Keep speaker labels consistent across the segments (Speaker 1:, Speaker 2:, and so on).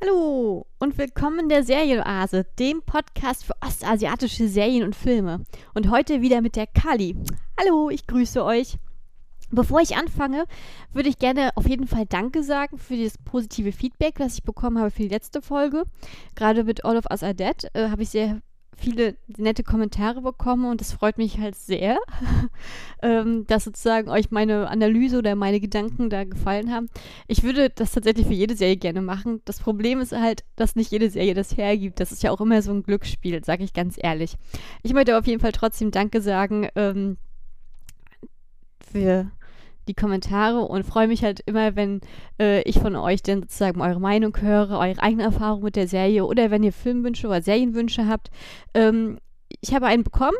Speaker 1: Hallo und willkommen in der Serienoase, dem Podcast für ostasiatische Serien und Filme. Und heute wieder mit der Kali. Hallo, ich grüße euch. Bevor ich anfange, würde ich gerne auf jeden Fall Danke sagen für das positive Feedback, das ich bekommen habe für die letzte Folge. Gerade mit All of Us Are Dead äh, habe ich sehr viele nette Kommentare bekommen und das freut mich halt sehr, ähm, dass sozusagen euch meine Analyse oder meine Gedanken da gefallen haben. Ich würde das tatsächlich für jede Serie gerne machen. Das Problem ist halt, dass nicht jede Serie das hergibt. Das ist ja auch immer so ein Glücksspiel, sage ich ganz ehrlich. Ich möchte auf jeden Fall trotzdem Danke sagen ähm, für die Kommentare und freue mich halt immer, wenn äh, ich von euch dann sozusagen eure Meinung höre, eure eigene Erfahrung mit der Serie oder wenn ihr Filmwünsche oder Serienwünsche habt. Ähm, ich habe einen bekommen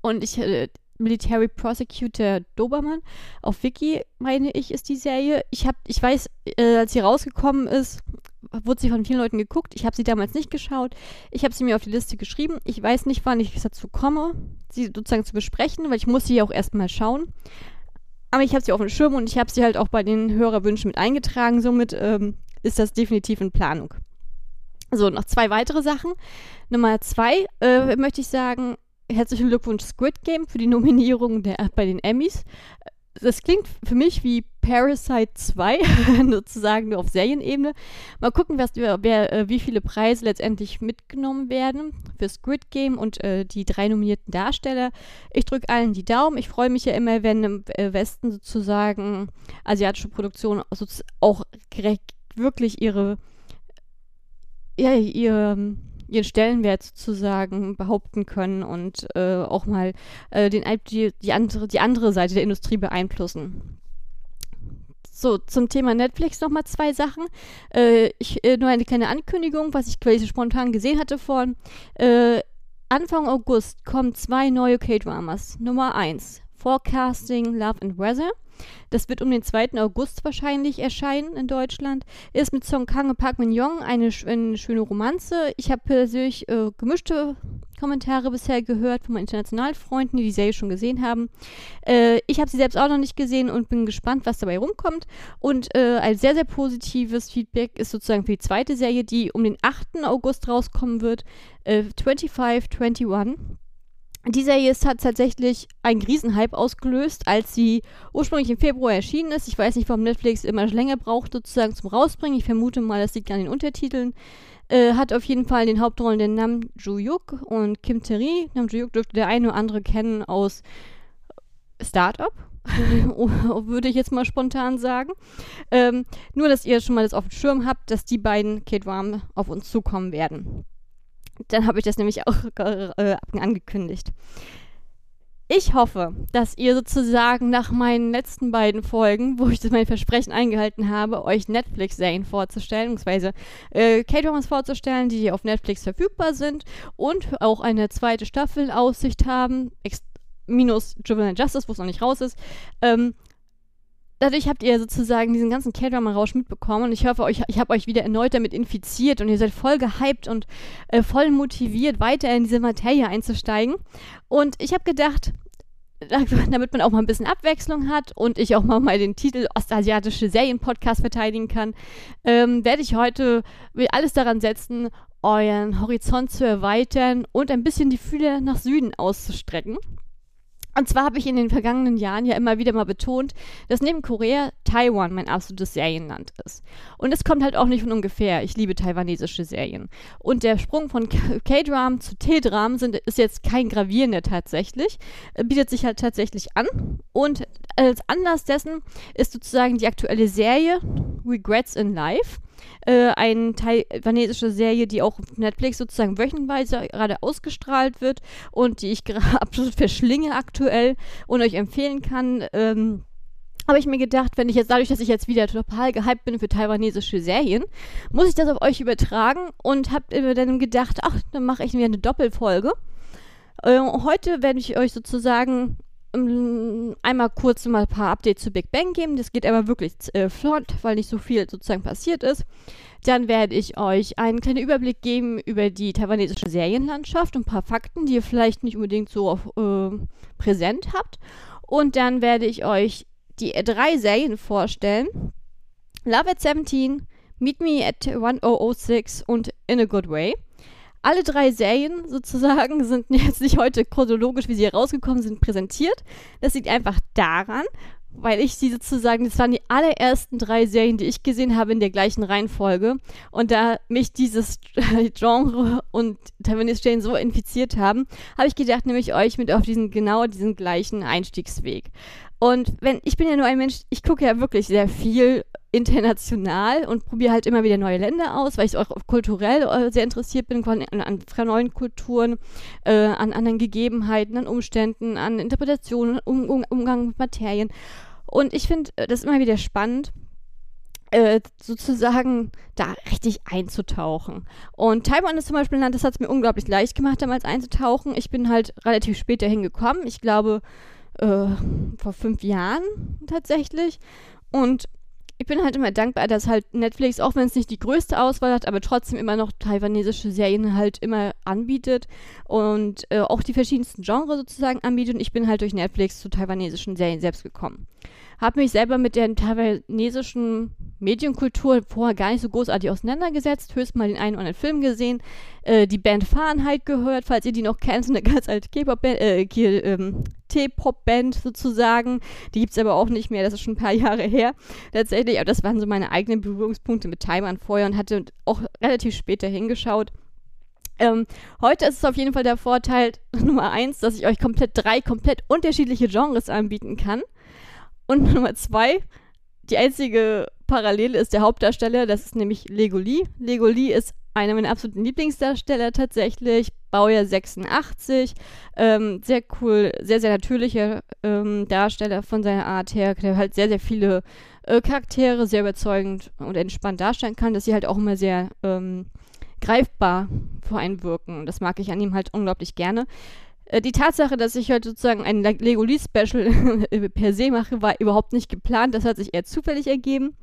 Speaker 1: und ich äh, Military Prosecutor Dobermann auf Wiki, meine ich, ist die Serie. Ich habe, ich weiß, äh, als sie rausgekommen ist, wurde sie von vielen Leuten geguckt. Ich habe sie damals nicht geschaut. Ich habe sie mir auf die Liste geschrieben. Ich weiß nicht, wann ich dazu komme, sie sozusagen zu besprechen, weil ich muss sie ja auch erstmal schauen. Aber ich habe sie auf dem Schirm und ich habe sie halt auch bei den Hörerwünschen mit eingetragen. Somit ähm, ist das definitiv in Planung. So, noch zwei weitere Sachen. Nummer zwei äh, möchte ich sagen, herzlichen Glückwunsch Squid Game für die Nominierung der, bei den Emmys das klingt für mich wie Parasite 2, sozusagen nur auf Serienebene. Mal gucken, was, wer, äh, wie viele Preise letztendlich mitgenommen werden für Squid Game und äh, die drei nominierten Darsteller. Ich drücke allen die Daumen. Ich freue mich ja immer, wenn im äh, Westen sozusagen asiatische Produktionen auch wirklich ihre, ja, ihre ihren Stellenwert sozusagen behaupten können und äh, auch mal äh, den, die, die, andere, die andere Seite der Industrie beeinflussen. So, zum Thema Netflix nochmal zwei Sachen. Äh, ich, äh, nur eine kleine Ankündigung, was ich quasi spontan gesehen hatte vorhin. Äh, Anfang August kommen zwei neue K-Dramas. Nummer eins, Forecasting Love and Weather. Das wird um den 2. August wahrscheinlich erscheinen in Deutschland. Ist mit Song Kang und Park Min Young eine, eine schöne Romanze. Ich habe persönlich äh, gemischte Kommentare bisher gehört von meinen internationalen Freunden, die die Serie schon gesehen haben. Äh, ich habe sie selbst auch noch nicht gesehen und bin gespannt, was dabei rumkommt. Und äh, ein sehr, sehr positives Feedback ist sozusagen für die zweite Serie, die um den 8. August rauskommen wird. Äh, 2521 die Serie hat tatsächlich einen Riesenhype ausgelöst, als sie ursprünglich im Februar erschienen ist. Ich weiß nicht, warum Netflix immer länger braucht, sozusagen zum Rausbringen. Ich vermute mal, das liegt an den Untertiteln. Äh, hat auf jeden Fall den Hauptrollen den Nam Joo-yuk und Kim Terry. Nam Joo-yuk dürfte der eine oder andere kennen aus Startup. würde ich jetzt mal spontan sagen. Ähm, nur, dass ihr schon mal das auf dem Schirm habt, dass die beiden Kate Warm auf uns zukommen werden. Dann habe ich das nämlich auch äh, angekündigt. Ich hoffe, dass ihr sozusagen nach meinen letzten beiden Folgen, wo ich mein Versprechen eingehalten habe, euch Netflix-Serien vorzustellen, beziehungsweise äh, K-Dramas vorzustellen, die auf Netflix verfügbar sind und auch eine zweite Staffel Aussicht haben, minus Juvenile Justice, wo es noch nicht raus ist, ähm, dadurch habt ihr sozusagen diesen ganzen K-Drama-Rausch mitbekommen und ich hoffe, euch, ich habe euch wieder erneut damit infiziert und ihr seid voll gehypt und äh, voll motiviert, weiter in diese Materie einzusteigen. Und ich habe gedacht, damit man auch mal ein bisschen Abwechslung hat und ich auch mal, mal den Titel Ostasiatische Serien-Podcast verteidigen kann, ähm, werde ich heute alles daran setzen, euren Horizont zu erweitern und ein bisschen die Fühler nach Süden auszustrecken. Und zwar habe ich in den vergangenen Jahren ja immer wieder mal betont, dass neben Korea Taiwan mein absolutes Serienland ist. Und es kommt halt auch nicht von ungefähr. Ich liebe taiwanesische Serien. Und der Sprung von K-Dram zu T-Dram ist jetzt kein gravierender tatsächlich, äh, bietet sich halt tatsächlich an. Und als Anlass dessen ist sozusagen die aktuelle Serie Regrets in Life äh, eine taiwanesische Serie, die auch auf Netflix sozusagen wöchenweise gerade ausgestrahlt wird und die ich gerade absolut verschlinge aktuell und euch empfehlen kann. Ähm, habe ich mir gedacht, wenn ich jetzt dadurch, dass ich jetzt wieder total gehypt bin für taiwanesische Serien, muss ich das auf euch übertragen und habe mir dann gedacht, ach, dann mache ich mir eine Doppelfolge. Äh, heute werde ich euch sozusagen ähm, einmal kurz mal ein paar Updates zu Big Bang geben. Das geht aber wirklich äh, flott, weil nicht so viel sozusagen passiert ist. Dann werde ich euch einen kleinen Überblick geben über die taiwanesische Serienlandschaft und ein paar Fakten, die ihr vielleicht nicht unbedingt so auf, äh, präsent habt. Und dann werde ich euch die drei Serien vorstellen. Love at 17, Meet Me at 1006 und In a Good Way. Alle drei Serien sozusagen sind jetzt nicht heute chronologisch, wie sie herausgekommen sind, präsentiert. Das liegt einfach daran, weil ich sie sozusagen, das waren die allerersten drei Serien, die ich gesehen habe in der gleichen Reihenfolge. Und da mich dieses Genre und Taiwanese so infiziert haben, habe ich gedacht, nehme ich euch mit auf diesen genau diesen gleichen Einstiegsweg. Und wenn, ich bin ja nur ein Mensch, ich gucke ja wirklich sehr viel international und probiere halt immer wieder neue Länder aus, weil ich auch kulturell äh, sehr interessiert bin, an, an neuen Kulturen, äh, an anderen Gegebenheiten, an Umständen, an Interpretationen, um, um, Umgang mit Materien. Und ich finde äh, das immer wieder spannend, äh, sozusagen da richtig einzutauchen. Und Taiwan ist zum Beispiel ein Land, das hat es mir unglaublich leicht gemacht, damals einzutauchen. Ich bin halt relativ spät dahin gekommen. Ich glaube, äh, vor fünf Jahren tatsächlich. Und ich bin halt immer dankbar, dass halt Netflix, auch wenn es nicht die größte Auswahl hat, aber trotzdem immer noch taiwanesische Serien halt immer anbietet und äh, auch die verschiedensten Genres sozusagen anbietet. Und ich bin halt durch Netflix zu taiwanesischen Serien selbst gekommen habe mich selber mit der taiwanesischen Medienkultur vorher gar nicht so großartig auseinandergesetzt, höchstens mal den einen oder anderen Film gesehen, äh, die Band Fahrenheit gehört, falls ihr die noch kennt, eine ganz alte K-Pop-Band, äh, ähm, T-Pop-Band sozusagen. Die gibt es aber auch nicht mehr, das ist schon ein paar Jahre her tatsächlich, aber das waren so meine eigenen Berührungspunkte mit Taiwan vorher und hatte auch relativ später hingeschaut. Ähm, heute ist es auf jeden Fall der Vorteil Nummer eins, dass ich euch komplett drei komplett unterschiedliche Genres anbieten kann. Und Nummer zwei, die einzige Parallele ist der Hauptdarsteller, das ist nämlich Legoli. Legoli ist einer meiner absoluten Lieblingsdarsteller tatsächlich, Baujahr 86, ähm, sehr cool, sehr, sehr natürlicher ähm, Darsteller von seiner Art her, der halt sehr, sehr viele äh, Charaktere sehr überzeugend und entspannt darstellen kann, dass sie halt auch immer sehr ähm, greifbar vor einen wirken. Das mag ich an ihm halt unglaublich gerne. Äh, die Tatsache, dass ich heute sozusagen ein Legolis-Special per se mache, war überhaupt nicht geplant. Das hat sich eher zufällig ergeben.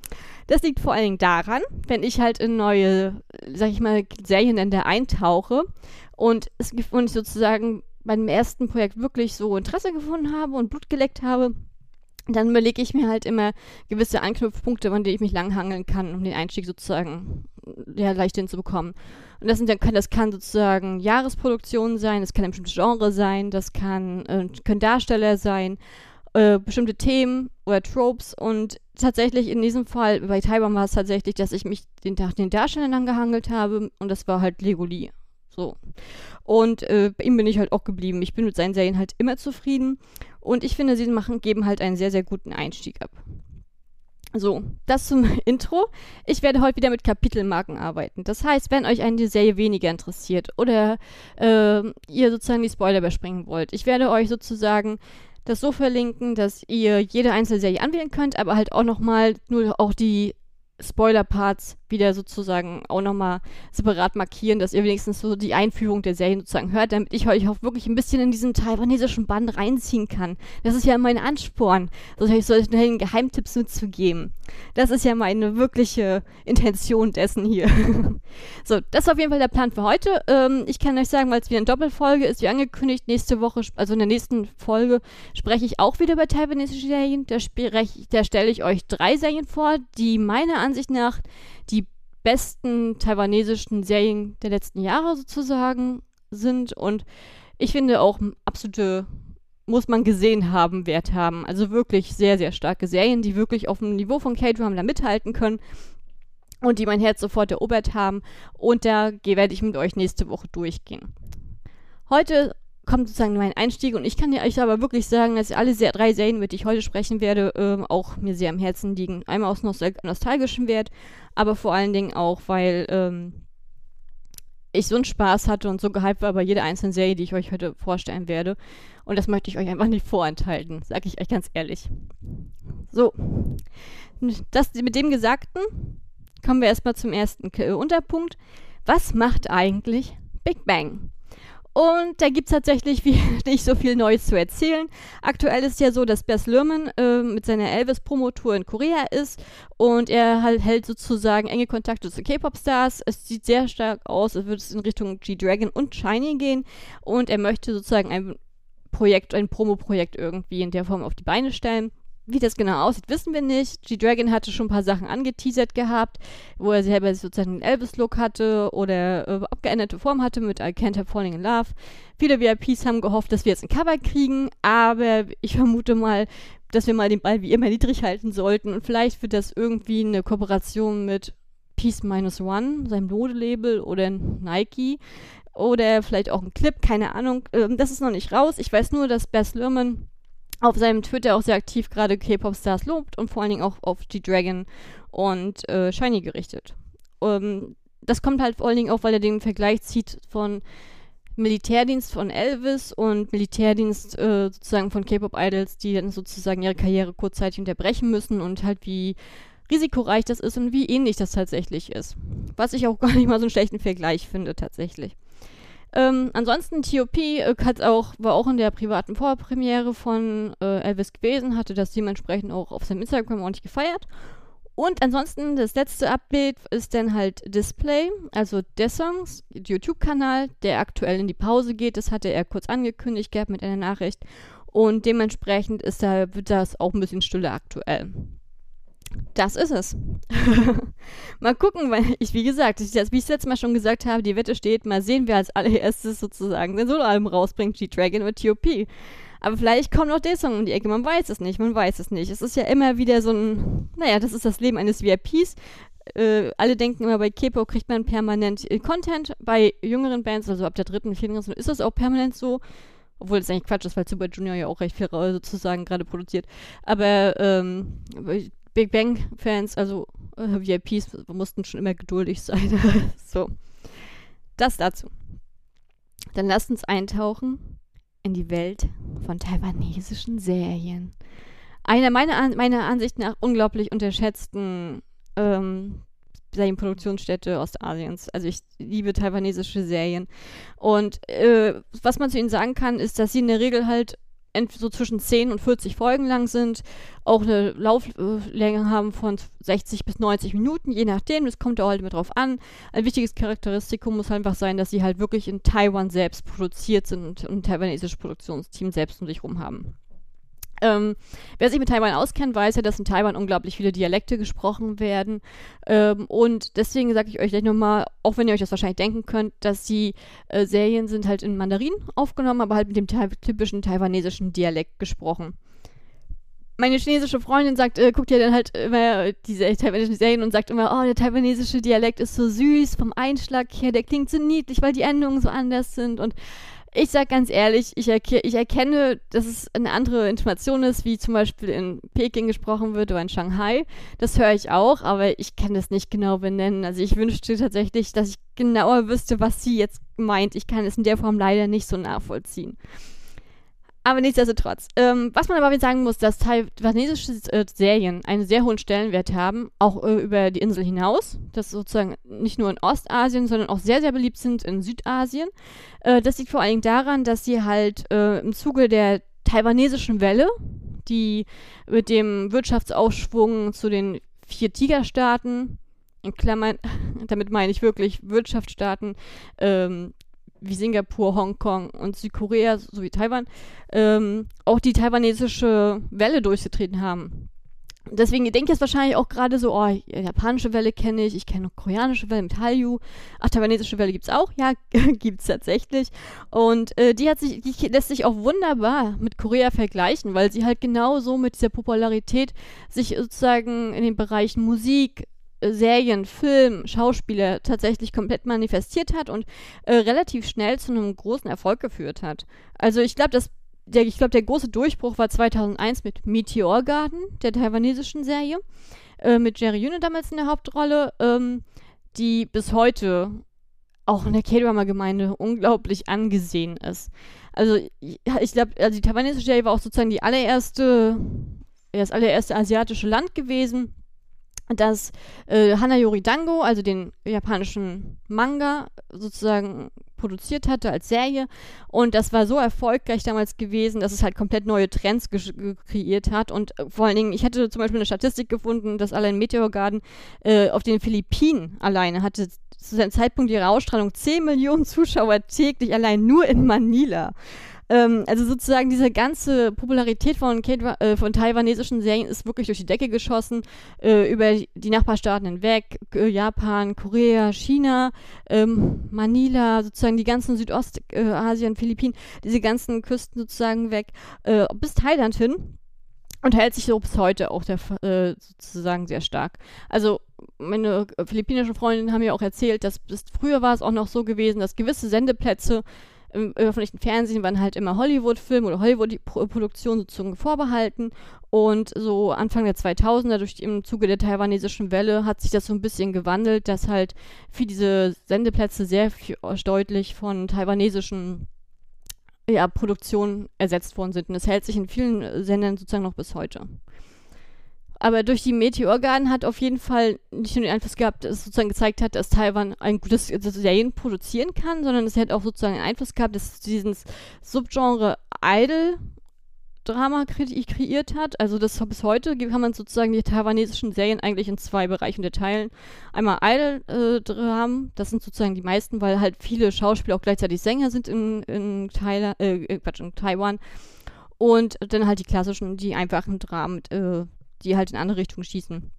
Speaker 1: Das liegt vor allen Dingen daran, wenn ich halt in neue, sag ich mal, Serienländer eintauche und, es, und ich sozusagen dem ersten Projekt wirklich so Interesse gefunden habe und Blut geleckt habe, dann überlege ich mir halt immer gewisse Anknüpfpunkte, an denen ich mich langhangeln kann, um den Einstieg sozusagen ja, leicht hinzubekommen. Und das, sind dann, das kann sozusagen Jahresproduktion sein, das kann ein bestimmtes Genre sein, das kann, äh, können Darsteller sein, äh, bestimmte Themen oder Tropes. Und tatsächlich in diesem Fall, bei Taiwan war es tatsächlich, dass ich mich den, den Darstellern angehangelt habe und das war halt Legoli. So. Und äh, bei ihm bin ich halt auch geblieben. Ich bin mit seinen Serien halt immer zufrieden. Und ich finde, sie machen, geben halt einen sehr, sehr guten Einstieg ab. So, das zum Intro. Ich werde heute wieder mit Kapitelmarken arbeiten. Das heißt, wenn euch eine Serie weniger interessiert oder äh, ihr sozusagen die Spoiler überspringen wollt, ich werde euch sozusagen das so verlinken, dass ihr jede einzelne Serie anwählen könnt, aber halt auch nochmal nur auch die Spoiler-Parts wieder sozusagen auch nochmal separat markieren, dass ihr wenigstens so die Einführung der Serien sozusagen hört, damit ich euch auch wirklich ein bisschen in diesen taiwanesischen Band reinziehen kann. Das ist ja mein Ansporn, euch solchen Geheimtipps mitzugeben. Das ist ja meine wirkliche Intention dessen hier. so, das ist auf jeden Fall der Plan für heute. Ähm, ich kann euch sagen, weil es wieder eine Doppelfolge ist, wie angekündigt, nächste Woche, also in der nächsten Folge, spreche ich auch wieder über taiwanesische Serien. Da, da stelle ich euch drei Serien vor, die meiner Ansicht nach die besten taiwanesischen Serien der letzten Jahre sozusagen sind und ich finde auch absolute muss man gesehen haben, Wert haben. Also wirklich sehr, sehr starke Serien, die wirklich auf dem Niveau von K-Drama mithalten können und die mein Herz sofort erobert haben. Und da werde ich mit euch nächste Woche durchgehen. Heute kommt sozusagen mein Einstieg und ich kann euch aber wirklich sagen, dass alle drei Serien, mit denen ich heute sprechen werde, äh, auch mir sehr am Herzen liegen. Einmal aus nostal nostalgischem Wert, aber vor allen Dingen auch, weil ähm, ich so einen Spaß hatte und so gehypt war bei jeder einzelnen Serie, die ich euch heute vorstellen werde. Und das möchte ich euch einfach nicht vorenthalten, sage ich euch ganz ehrlich. So, das mit dem Gesagten kommen wir erstmal zum ersten Unterpunkt. Was macht eigentlich Big Bang? Und da gibt es tatsächlich wie, nicht so viel Neues zu erzählen. Aktuell ist ja so, dass Bess Lerman äh, mit seiner Elvis-Promotour in Korea ist und er halt, hält sozusagen enge Kontakte zu K-Pop-Stars. Es sieht sehr stark aus, als würde es in Richtung G-Dragon und Shiny gehen und er möchte sozusagen ein Projekt, ein Promo-Projekt irgendwie in der Form auf die Beine stellen. Wie das genau aussieht, wissen wir nicht. G-Dragon hatte schon ein paar Sachen angeteasert gehabt, wo er selber sozusagen einen Elvis-Look hatte oder äh, abgeänderte Form hatte mit I Can't Help Falling in Love. Viele VIPs haben gehofft, dass wir jetzt ein Cover kriegen, aber ich vermute mal, dass wir mal den Ball wie immer niedrig halten sollten und vielleicht wird das irgendwie eine Kooperation mit Peace Minus One, seinem Modelabel oder Nike oder vielleicht auch ein Clip, keine Ahnung. Ähm, das ist noch nicht raus. Ich weiß nur, dass Bess Lerman auf seinem Twitter auch sehr aktiv gerade K-Pop-Stars lobt und vor allen Dingen auch auf G-Dragon und äh, Shiny gerichtet. Um, ähm, das kommt halt vor allen Dingen auch, weil er den Vergleich zieht von Militärdienst von Elvis und Militärdienst äh, sozusagen von K-Pop-Idols, die dann sozusagen ihre Karriere kurzzeitig unterbrechen müssen und halt wie risikoreich das ist und wie ähnlich das tatsächlich ist. Was ich auch gar nicht mal so einen schlechten Vergleich finde tatsächlich. Ähm, ansonsten T.O.P. Äh, auch, war auch in der privaten Vorpremiere von äh, Elvis gewesen, hatte das dementsprechend auch auf seinem Instagram ordentlich gefeiert. Und ansonsten das letzte Update ist dann halt Display, also der Songs, YouTube-Kanal, der aktuell in die Pause geht. Das hatte er kurz angekündigt gehabt mit einer Nachricht. Und dementsprechend ist da, wird das auch ein bisschen stille aktuell das ist es. mal gucken, weil ich, wie gesagt, ich, wie ich es letztes Mal schon gesagt habe, die Wette steht, mal sehen, wer als allererstes sozusagen den Soloalbum rausbringt, G-Dragon oder T.O.P. Aber vielleicht kommt noch der Song um die Ecke, man weiß es nicht, man weiß es nicht. Es ist ja immer wieder so ein, naja, das ist das Leben eines VIPs. Äh, alle denken immer, bei K-Pop kriegt man permanent Content. Bei jüngeren Bands, also ab der dritten, vierten, ist das auch permanent so. Obwohl das eigentlich Quatsch ist, weil Super Junior ja auch recht viel sozusagen gerade produziert. Aber ähm, Big Bang-Fans, also äh, VIPs, mussten schon immer geduldig sein. so. Das dazu. Dann lasst uns eintauchen in die Welt von taiwanesischen Serien. Eine meiner, meiner Ansicht nach unglaublich unterschätzten ähm, Serienproduktionsstätte Ostasiens. Also ich liebe taiwanesische Serien. Und äh, was man zu ihnen sagen kann, ist, dass sie in der Regel halt so zwischen 10 und 40 Folgen lang sind, auch eine Lauflänge haben von 60 bis 90 Minuten, je nachdem, das kommt auch halt mit drauf an. Ein wichtiges Charakteristikum muss einfach sein, dass sie halt wirklich in Taiwan selbst produziert sind und ein taiwanesisches Produktionsteam selbst um sich rum haben. Ähm, wer sich mit Taiwan auskennt, weiß ja, dass in Taiwan unglaublich viele Dialekte gesprochen werden. Ähm, und deswegen sage ich euch gleich nochmal, auch wenn ihr euch das wahrscheinlich denken könnt, dass die äh, Serien sind halt in Mandarin aufgenommen, aber halt mit dem ta typischen taiwanesischen Dialekt gesprochen. Meine chinesische Freundin sagt, äh, guckt ja dann halt immer diese taiwanesischen Serien und sagt immer, oh, der taiwanesische Dialekt ist so süß vom Einschlag her, der klingt so niedlich, weil die Endungen so anders sind und ich sag ganz ehrlich, ich, erke ich, erkenne, dass es eine andere Intonation ist, wie zum Beispiel in Peking gesprochen wird oder in Shanghai. Das höre ich auch, aber ich kann das nicht genau benennen. Also ich wünschte tatsächlich, dass ich genauer wüsste, was sie jetzt meint. Ich kann es in der Form leider nicht so nachvollziehen. Aber nichtsdestotrotz. Ähm, was man aber sagen muss, dass taiwanesische äh, Serien einen sehr hohen Stellenwert haben, auch äh, über die Insel hinaus. Das sozusagen nicht nur in Ostasien, sondern auch sehr, sehr beliebt sind in Südasien. Äh, das liegt vor allen Dingen daran, dass sie halt äh, im Zuge der taiwanesischen Welle, die mit dem Wirtschaftsaufschwung zu den vier Tigerstaaten, in Klammern, damit meine ich wirklich Wirtschaftsstaaten, ähm, wie Singapur, Hongkong und Südkorea sowie Taiwan ähm, auch die taiwanesische Welle durchgetreten haben. Deswegen denke ich jetzt wahrscheinlich auch gerade so, oh, japanische Welle kenne ich, ich kenne koreanische Welle mit Hallyu. Ach, taiwanesische Welle gibt es auch? Ja, gibt es tatsächlich. Und äh, die, hat sich, die lässt sich auch wunderbar mit Korea vergleichen, weil sie halt genauso mit dieser Popularität sich sozusagen in den Bereichen Musik, Serien, Film, Schauspieler tatsächlich komplett manifestiert hat und äh, relativ schnell zu einem großen Erfolg geführt hat. Also ich glaube, dass der, ich glaube, der große Durchbruch war 2001 mit Meteor Garden, der taiwanesischen Serie, äh, mit Jerry Yune damals in der Hauptrolle, ähm, die bis heute auch in der K-Drama-Gemeinde unglaublich angesehen ist. Also ich, ich glaube, also die taiwanesische Serie war auch sozusagen die allererste, das allererste asiatische Land gewesen, dass äh, Hanayori Dango, also den japanischen Manga, sozusagen produziert hatte als Serie. Und das war so erfolgreich damals gewesen, dass es halt komplett neue Trends kreiert hat. Und äh, vor allen Dingen, ich hatte zum Beispiel eine Statistik gefunden, dass allein Meteor Garden äh, auf den Philippinen alleine hatte zu seinem Zeitpunkt ihrer Ausstrahlung 10 Millionen Zuschauer täglich allein nur in Manila. Ähm, also sozusagen diese ganze Popularität von, äh, von taiwanesischen Serien ist wirklich durch die Decke geschossen, äh, über die Nachbarstaaten hinweg, äh, Japan, Korea, China, ähm, Manila, sozusagen die ganzen Südostasien, Philippinen, diese ganzen Küsten sozusagen weg, äh, bis Thailand hin. Und hält sich so bis heute auch der, äh, sozusagen sehr stark. Also meine philippinischen Freundinnen haben mir auch erzählt, dass bis früher war es auch noch so gewesen, dass gewisse Sendeplätze im öffentlichen Fernsehen waren halt immer Hollywood-Filme oder Hollywood-Produktionen sozusagen vorbehalten. Und so Anfang der 2000er, durch die, im Zuge der taiwanesischen Welle, hat sich das so ein bisschen gewandelt, dass halt für diese Sendeplätze sehr viel, deutlich von taiwanesischen ja, Produktionen ersetzt worden sind. Und das hält sich in vielen Sendern sozusagen noch bis heute. Aber durch die Meteorgarden hat auf jeden Fall nicht nur den Einfluss gehabt, dass es sozusagen gezeigt hat, dass Taiwan ein gutes Serien produzieren kann, sondern es hat auch sozusagen einen Einfluss gehabt, dass dieses Subgenre Idol Drama kre kreiert hat. Also das bis heute kann man sozusagen die taiwanesischen Serien eigentlich in zwei Bereiche unterteilen. Einmal Idol-Dramen, äh, das sind sozusagen die meisten, weil halt viele Schauspieler auch gleichzeitig Sänger sind in, in, Thailand, äh, Quatsch, in Taiwan. Und dann halt die klassischen, die einfachen Dramen, äh, die halt in andere Richtungen schießen.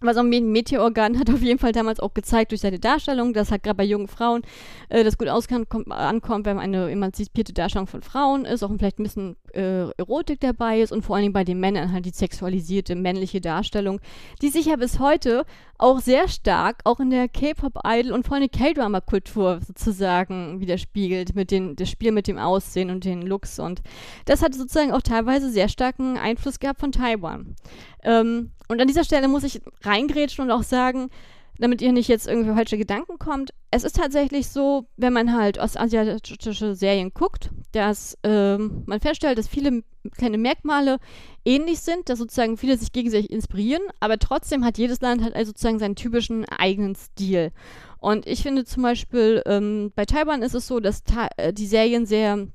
Speaker 1: Was auch Meteorgan hat auf jeden Fall damals auch gezeigt durch seine Darstellung, dass halt gerade bei jungen Frauen äh, das gut kommt, ankommt, wenn eine emanzipierte Darstellung von Frauen ist, auch vielleicht ein bisschen äh, Erotik dabei ist und vor allen Dingen bei den Männern halt die sexualisierte männliche Darstellung, die sich ja bis heute auch sehr stark auch in der K-Pop-Idol und vor allem K-Drama-Kultur sozusagen widerspiegelt, mit den, das Spiel mit dem Aussehen und den Looks und das hat sozusagen auch teilweise sehr starken Einfluss gehabt von Taiwan. Ähm, und an dieser Stelle muss ich reingrätschen und auch sagen, damit ihr nicht jetzt irgendwie falsche Gedanken kommt. Es ist tatsächlich so, wenn man halt ostasiatische Serien guckt, dass ähm, man feststellt, dass viele kleine Merkmale ähnlich sind, dass sozusagen viele sich gegenseitig inspirieren, aber trotzdem hat jedes Land halt also sozusagen seinen typischen eigenen Stil. Und ich finde zum Beispiel, ähm, bei Taiwan ist es so, dass äh, die Serien sehr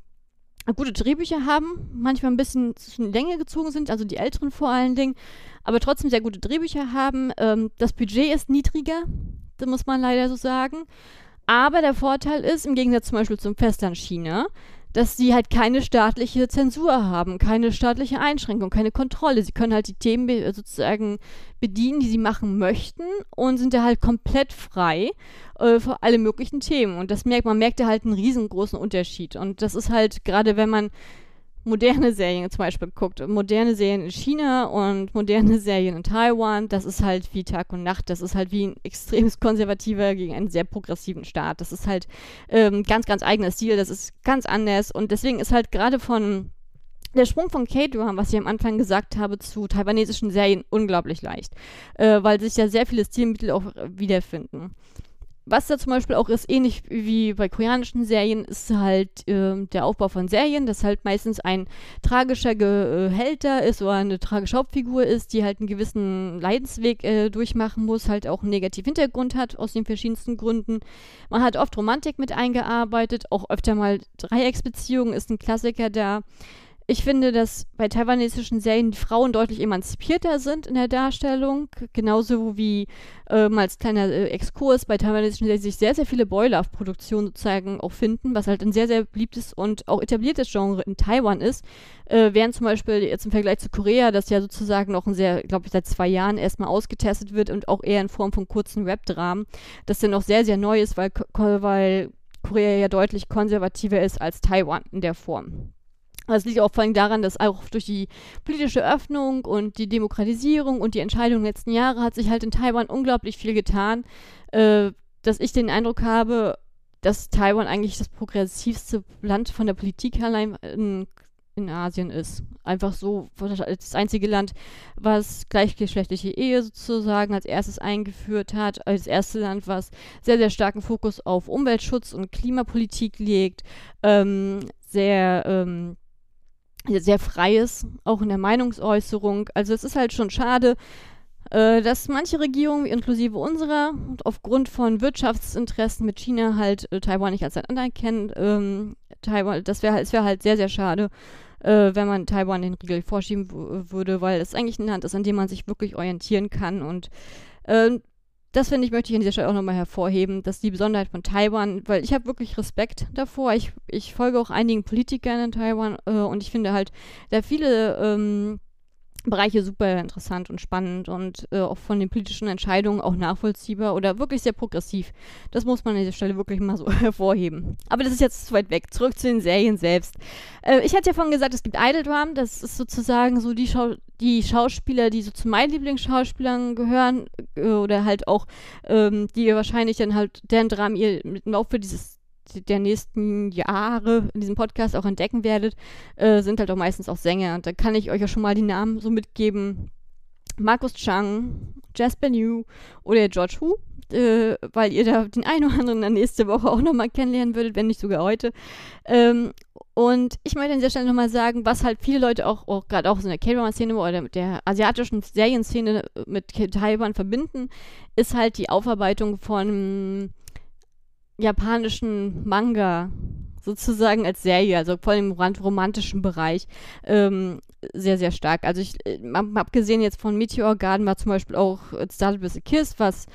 Speaker 1: gute Drehbücher haben, manchmal ein bisschen in Länge gezogen sind, also die älteren vor allen Dingen, aber trotzdem sehr gute Drehbücher haben. Ähm, das Budget ist niedriger, das muss man leider so sagen. Aber der Vorteil ist, im Gegensatz zum Beispiel zum Festland China, dass sie halt keine staatliche Zensur haben, keine staatliche Einschränkung, keine Kontrolle. Sie können halt die Themen be sozusagen bedienen, die sie machen möchten und sind da halt komplett frei äh, für alle möglichen Themen. Und das merkt man, merkt da halt einen riesengroßen Unterschied. Und das ist halt gerade, wenn man moderne Serien zum Beispiel guckt, moderne Serien in China und moderne Serien in Taiwan, das ist halt wie Tag und Nacht, das ist halt wie ein extrem konservativer gegen einen sehr progressiven Staat. Das ist halt ähm, ganz, ganz eigener Stil, das ist ganz anders. Und deswegen ist halt gerade von der Sprung von K-Drama, was ich am Anfang gesagt habe, zu taiwanesischen Serien unglaublich leicht, äh, weil sich ja sehr viele Stilmittel auch wiederfinden was da zum Beispiel auch ist, ähnlich wie bei koreanischen Serien, ist halt äh, der Aufbau von Serien, dass halt meistens ein tragischer Gehälter ist oder eine tragische Hauptfigur ist, die halt einen gewissen Leidensweg äh, durchmachen muss, halt auch einen negativen Hintergrund hat, aus den verschiedensten Gründen. Man hat oft Romantik mit eingearbeitet, auch öfter mal Dreiecksbeziehungen ist ein Klassiker da. Ich finde, dass bei taiwanesischen Serien die Frauen deutlich emanzipierter sind in der Darstellung. Genauso wie ähm, als kleiner äh, Exkurs bei taiwanesischen Serien sich sehr, sehr viele Boiler-Produktionen sozusagen auch finden, was halt ein sehr, sehr beliebtes und auch etabliertes Genre in Taiwan ist. Äh, während zum Beispiel jetzt im Vergleich zu Korea, das ja sozusagen noch ein sehr, glaube ich, seit zwei Jahren erstmal ausgetestet wird und auch eher in Form von kurzen Webdramen, das ja noch sehr, sehr neu ist, weil, weil Korea ja deutlich konservativer ist als Taiwan in der Form. Das liegt auch vor allem daran, dass auch durch die politische Öffnung und die Demokratisierung und die Entscheidungen der letzten Jahre hat sich halt in Taiwan unglaublich viel getan, äh, dass ich den Eindruck habe, dass Taiwan eigentlich das progressivste Land von der Politik allein in, in Asien ist. Einfach so das einzige Land, was gleichgeschlechtliche Ehe sozusagen als erstes eingeführt hat, als erste Land, was sehr, sehr starken Fokus auf Umweltschutz und Klimapolitik legt, ähm, sehr ähm, sehr frei ist, auch in der Meinungsäußerung. Also es ist halt schon schade, äh, dass manche Regierungen, inklusive unserer, aufgrund von Wirtschaftsinteressen mit China halt äh, Taiwan nicht als ein anerkennen. Ähm, Taiwan, das wäre es wäre halt sehr, sehr schade, äh, wenn man Taiwan den Riegel vorschieben würde, weil es eigentlich ein Land ist, an dem man sich wirklich orientieren kann und äh, das finde ich, möchte ich an dieser Stelle auch nochmal hervorheben, dass die Besonderheit von Taiwan, weil ich habe wirklich Respekt davor. Ich, ich folge auch einigen Politikern in Taiwan äh, und ich finde halt, da viele ähm, Bereiche super interessant und spannend und äh, auch von den politischen Entscheidungen auch nachvollziehbar oder wirklich sehr progressiv. Das muss man an dieser Stelle wirklich mal so hervorheben. Aber das ist jetzt zu weit weg. Zurück zu den Serien selbst. Äh, ich hatte ja vorhin gesagt, es gibt Idol Drum. Das ist sozusagen so die, Schau die Schauspieler, die so zu meinen Lieblingsschauspielern gehören äh, oder halt auch, ähm, die wahrscheinlich dann halt deren Dramen ihr mit dem Laufe dieses der nächsten Jahre in diesem Podcast auch entdecken werdet, äh, sind halt auch meistens auch Sänger. Und da kann ich euch ja schon mal die Namen so mitgeben. Markus Chang, Jasper New oder George Hu, äh, weil ihr da den einen oder anderen dann nächste Woche auch nochmal kennenlernen würdet, wenn nicht sogar heute. Ähm, und ich möchte an dieser Stelle nochmal sagen, was halt viele Leute auch, auch gerade auch in der K-Drama-Szene oder der asiatischen Serienszene mit Taiwan verbinden, ist halt die Aufarbeitung von japanischen Manga sozusagen als Serie, also vor allem im romantischen Bereich, ähm, sehr, sehr stark. Also ich äh, abgesehen jetzt von Meteor Garden war zum Beispiel auch It Started with a Kiss, was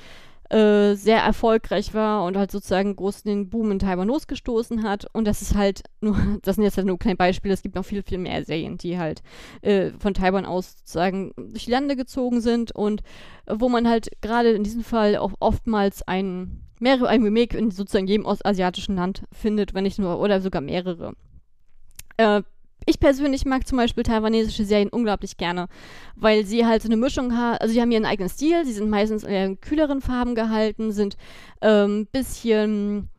Speaker 1: äh, sehr erfolgreich war und halt sozusagen groß den Boom in Taiwan losgestoßen hat. Und das ist halt nur, das sind jetzt halt nur kleine Beispiele, es gibt noch viel, viel mehr Serien, die halt äh, von Taiwan aus sozusagen durch die Lande gezogen sind und äh, wo man halt gerade in diesem Fall auch oftmals einen mehrere ein Remake in sozusagen jedem ostasiatischen Land findet, wenn nicht nur, oder sogar mehrere. Äh, ich persönlich mag zum Beispiel taiwanesische Serien unglaublich gerne, weil sie halt so eine Mischung haben, also sie haben ihren eigenen Stil, sie sind meistens in kühleren Farben gehalten, sind ein ähm, bisschen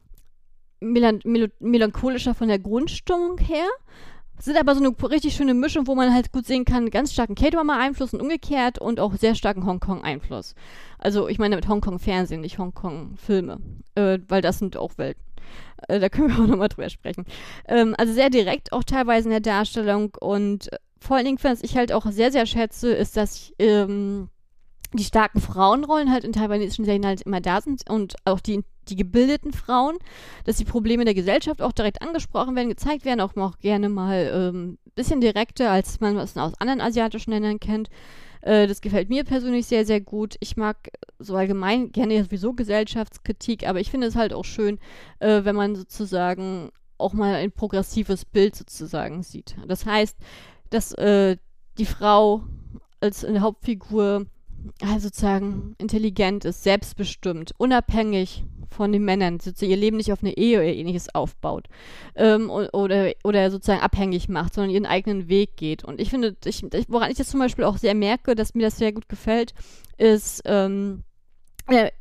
Speaker 1: melan melancholischer von der Grundstimmung her, sind aber so eine richtig schöne Mischung, wo man halt gut sehen kann, ganz starken K-Drama-Einfluss und umgekehrt und auch sehr starken Hongkong-Einfluss. Also ich meine mit Hongkong-Fernsehen, nicht Hongkong-Filme, äh, weil das sind auch Welten. Äh, da können wir auch nochmal drüber sprechen. Ähm, also sehr direkt auch teilweise in der Darstellung und vor allen Dingen, was ich halt auch sehr, sehr schätze, ist, dass ähm, die starken Frauenrollen halt in taiwanesischen Serien halt immer da sind und auch die die gebildeten Frauen, dass die Probleme der Gesellschaft auch direkt angesprochen werden, gezeigt werden, auch, auch gerne mal ein ähm, bisschen direkter, als man es aus anderen asiatischen Ländern kennt. Äh, das gefällt mir persönlich sehr, sehr gut. Ich mag so allgemein gerne sowieso Gesellschaftskritik, aber ich finde es halt auch schön, äh, wenn man sozusagen auch mal ein progressives Bild sozusagen sieht. Das heißt, dass äh, die Frau als Hauptfigur also sozusagen intelligent ist, selbstbestimmt, unabhängig von den Männern, sozusagen ihr Leben nicht auf eine Ehe oder ähnliches aufbaut ähm, oder, oder sozusagen abhängig macht, sondern ihren eigenen Weg geht. Und ich finde, ich, woran ich das zum Beispiel auch sehr merke, dass mir das sehr gut gefällt, ist ähm,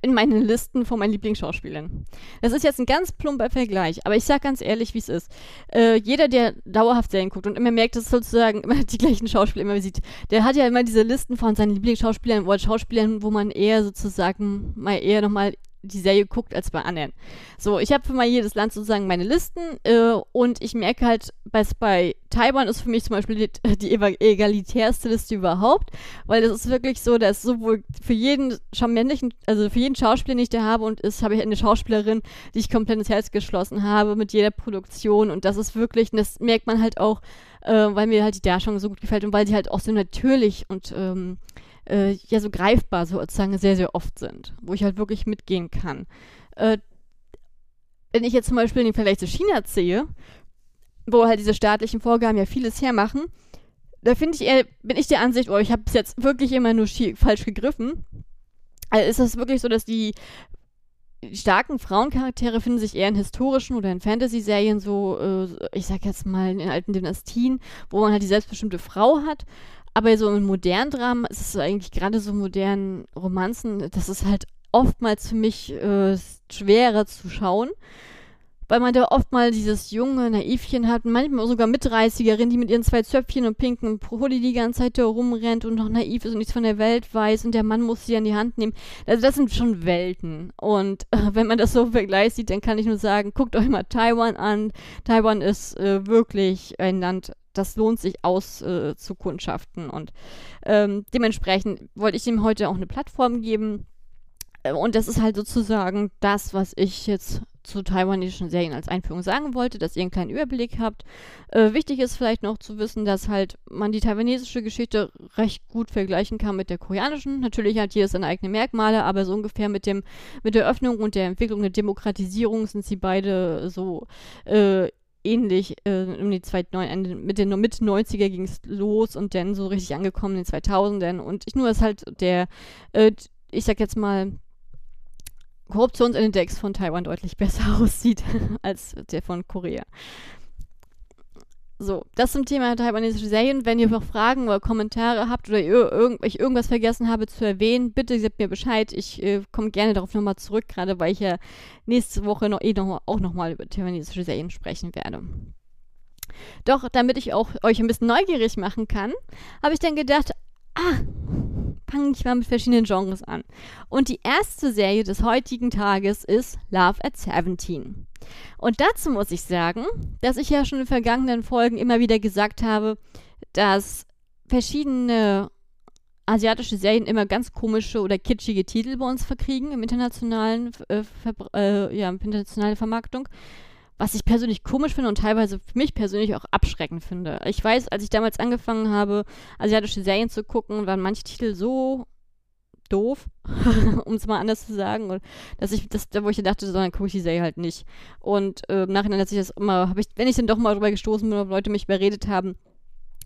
Speaker 1: in meinen Listen von meinen Lieblingsschauspielern. Das ist jetzt ein ganz plumper Vergleich, aber ich sag ganz ehrlich, wie es ist. Äh, jeder, der dauerhaft Serien guckt und immer merkt, dass sozusagen immer die gleichen Schauspieler immer sieht, der hat ja immer diese Listen von seinen Lieblingsschauspielern oder Schauspielern, wo man eher sozusagen mal eher nochmal die Serie guckt als bei anderen. So, ich habe für mal jedes Land sozusagen meine Listen äh, und ich merke halt, bei, Taiwan ist für mich zum Beispiel die, die egalitärste Liste überhaupt, weil das ist wirklich so, dass sowohl für jeden männlichen, also für jeden Schauspieler, den ich da habe und ist, habe ich eine Schauspielerin, die ich komplett ins Herz geschlossen habe mit jeder Produktion und das ist wirklich, das merkt man halt auch, äh, weil mir halt die Darstellung so gut gefällt und weil sie halt auch so natürlich und ähm, äh, ja so greifbar sozusagen sehr, sehr oft sind, wo ich halt wirklich mitgehen kann. Äh, wenn ich jetzt zum Beispiel den Vergleich zu China ziehe, wo halt diese staatlichen Vorgaben ja vieles hermachen, da finde ich eher, bin ich der Ansicht, oh, ich habe es jetzt wirklich immer nur falsch gegriffen. Also ist es wirklich so, dass die, die starken Frauencharaktere finden sich eher in historischen oder in Fantasy-Serien so, äh, ich sag jetzt mal in alten Dynastien, wo man halt die selbstbestimmte Frau hat. Aber so in modernen Dramen ist es eigentlich gerade so modernen Romanzen, das ist halt oftmals für mich äh, schwerer zu schauen, weil man da oft mal dieses junge Naivchen hat, manchmal sogar Mitreißigerin, die mit ihren zwei Zöpfchen und pinken Pulli die ganze Zeit da rumrennt und noch naiv ist und nichts von der Welt weiß und der Mann muss sie an die Hand nehmen. Also das sind schon Welten. Und äh, wenn man das so im Vergleich sieht, dann kann ich nur sagen, guckt euch mal Taiwan an. Taiwan ist äh, wirklich ein Land, das lohnt sich aus äh. Und ähm, dementsprechend wollte ich ihm heute auch eine Plattform geben. Äh, und das ist halt sozusagen das, was ich jetzt zu taiwanesischen Serien als Einführung sagen wollte, dass ihr einen kleinen Überblick habt. Äh, wichtig ist vielleicht noch zu wissen, dass halt man die taiwanesische Geschichte recht gut vergleichen kann mit der koreanischen. Natürlich hat hier seine eigenen Merkmale, aber so ungefähr mit dem mit der Öffnung und der Entwicklung der Demokratisierung sind sie beide so äh, ähnlich äh, um die zwei, neun, mit den Mitte 90er ging es los und dann so richtig angekommen in den 2000ern und ich nur, dass halt der, äh, ich sag jetzt mal, Korruptionsindex von Taiwan deutlich besser aussieht als der von Korea. So, das zum Thema taiwanesische Serien. Wenn ihr noch Fragen oder Kommentare habt oder irg ich irgendwas vergessen habe zu erwähnen, bitte sagt mir Bescheid. Ich äh, komme gerne darauf nochmal zurück, gerade weil ich ja nächste Woche noch, eh noch, auch nochmal über taiwanesische Serien sprechen werde. Doch, damit ich auch euch ein bisschen neugierig machen kann, habe ich dann gedacht, ah, fange ich mal mit verschiedenen Genres an. Und die erste Serie des heutigen Tages ist Love at 17. Und dazu muss ich sagen, dass ich ja schon in vergangenen Folgen immer wieder gesagt habe, dass verschiedene asiatische Serien immer ganz komische oder kitschige Titel bei uns verkriegen im internationalen, äh, äh, ja, internationale Vermarktung was ich persönlich komisch finde und teilweise für mich persönlich auch abschreckend finde. Ich weiß, als ich damals angefangen habe, asiatische Serien zu gucken, waren manche Titel so doof, um es mal anders zu sagen, und dass ich das, wo ich dachte, so, dann gucke ich die Serie halt nicht. Und äh, im Nachhinein, dass ich das immer, habe ich, wenn ich dann doch mal drüber gestoßen bin, ob Leute mich überredet haben,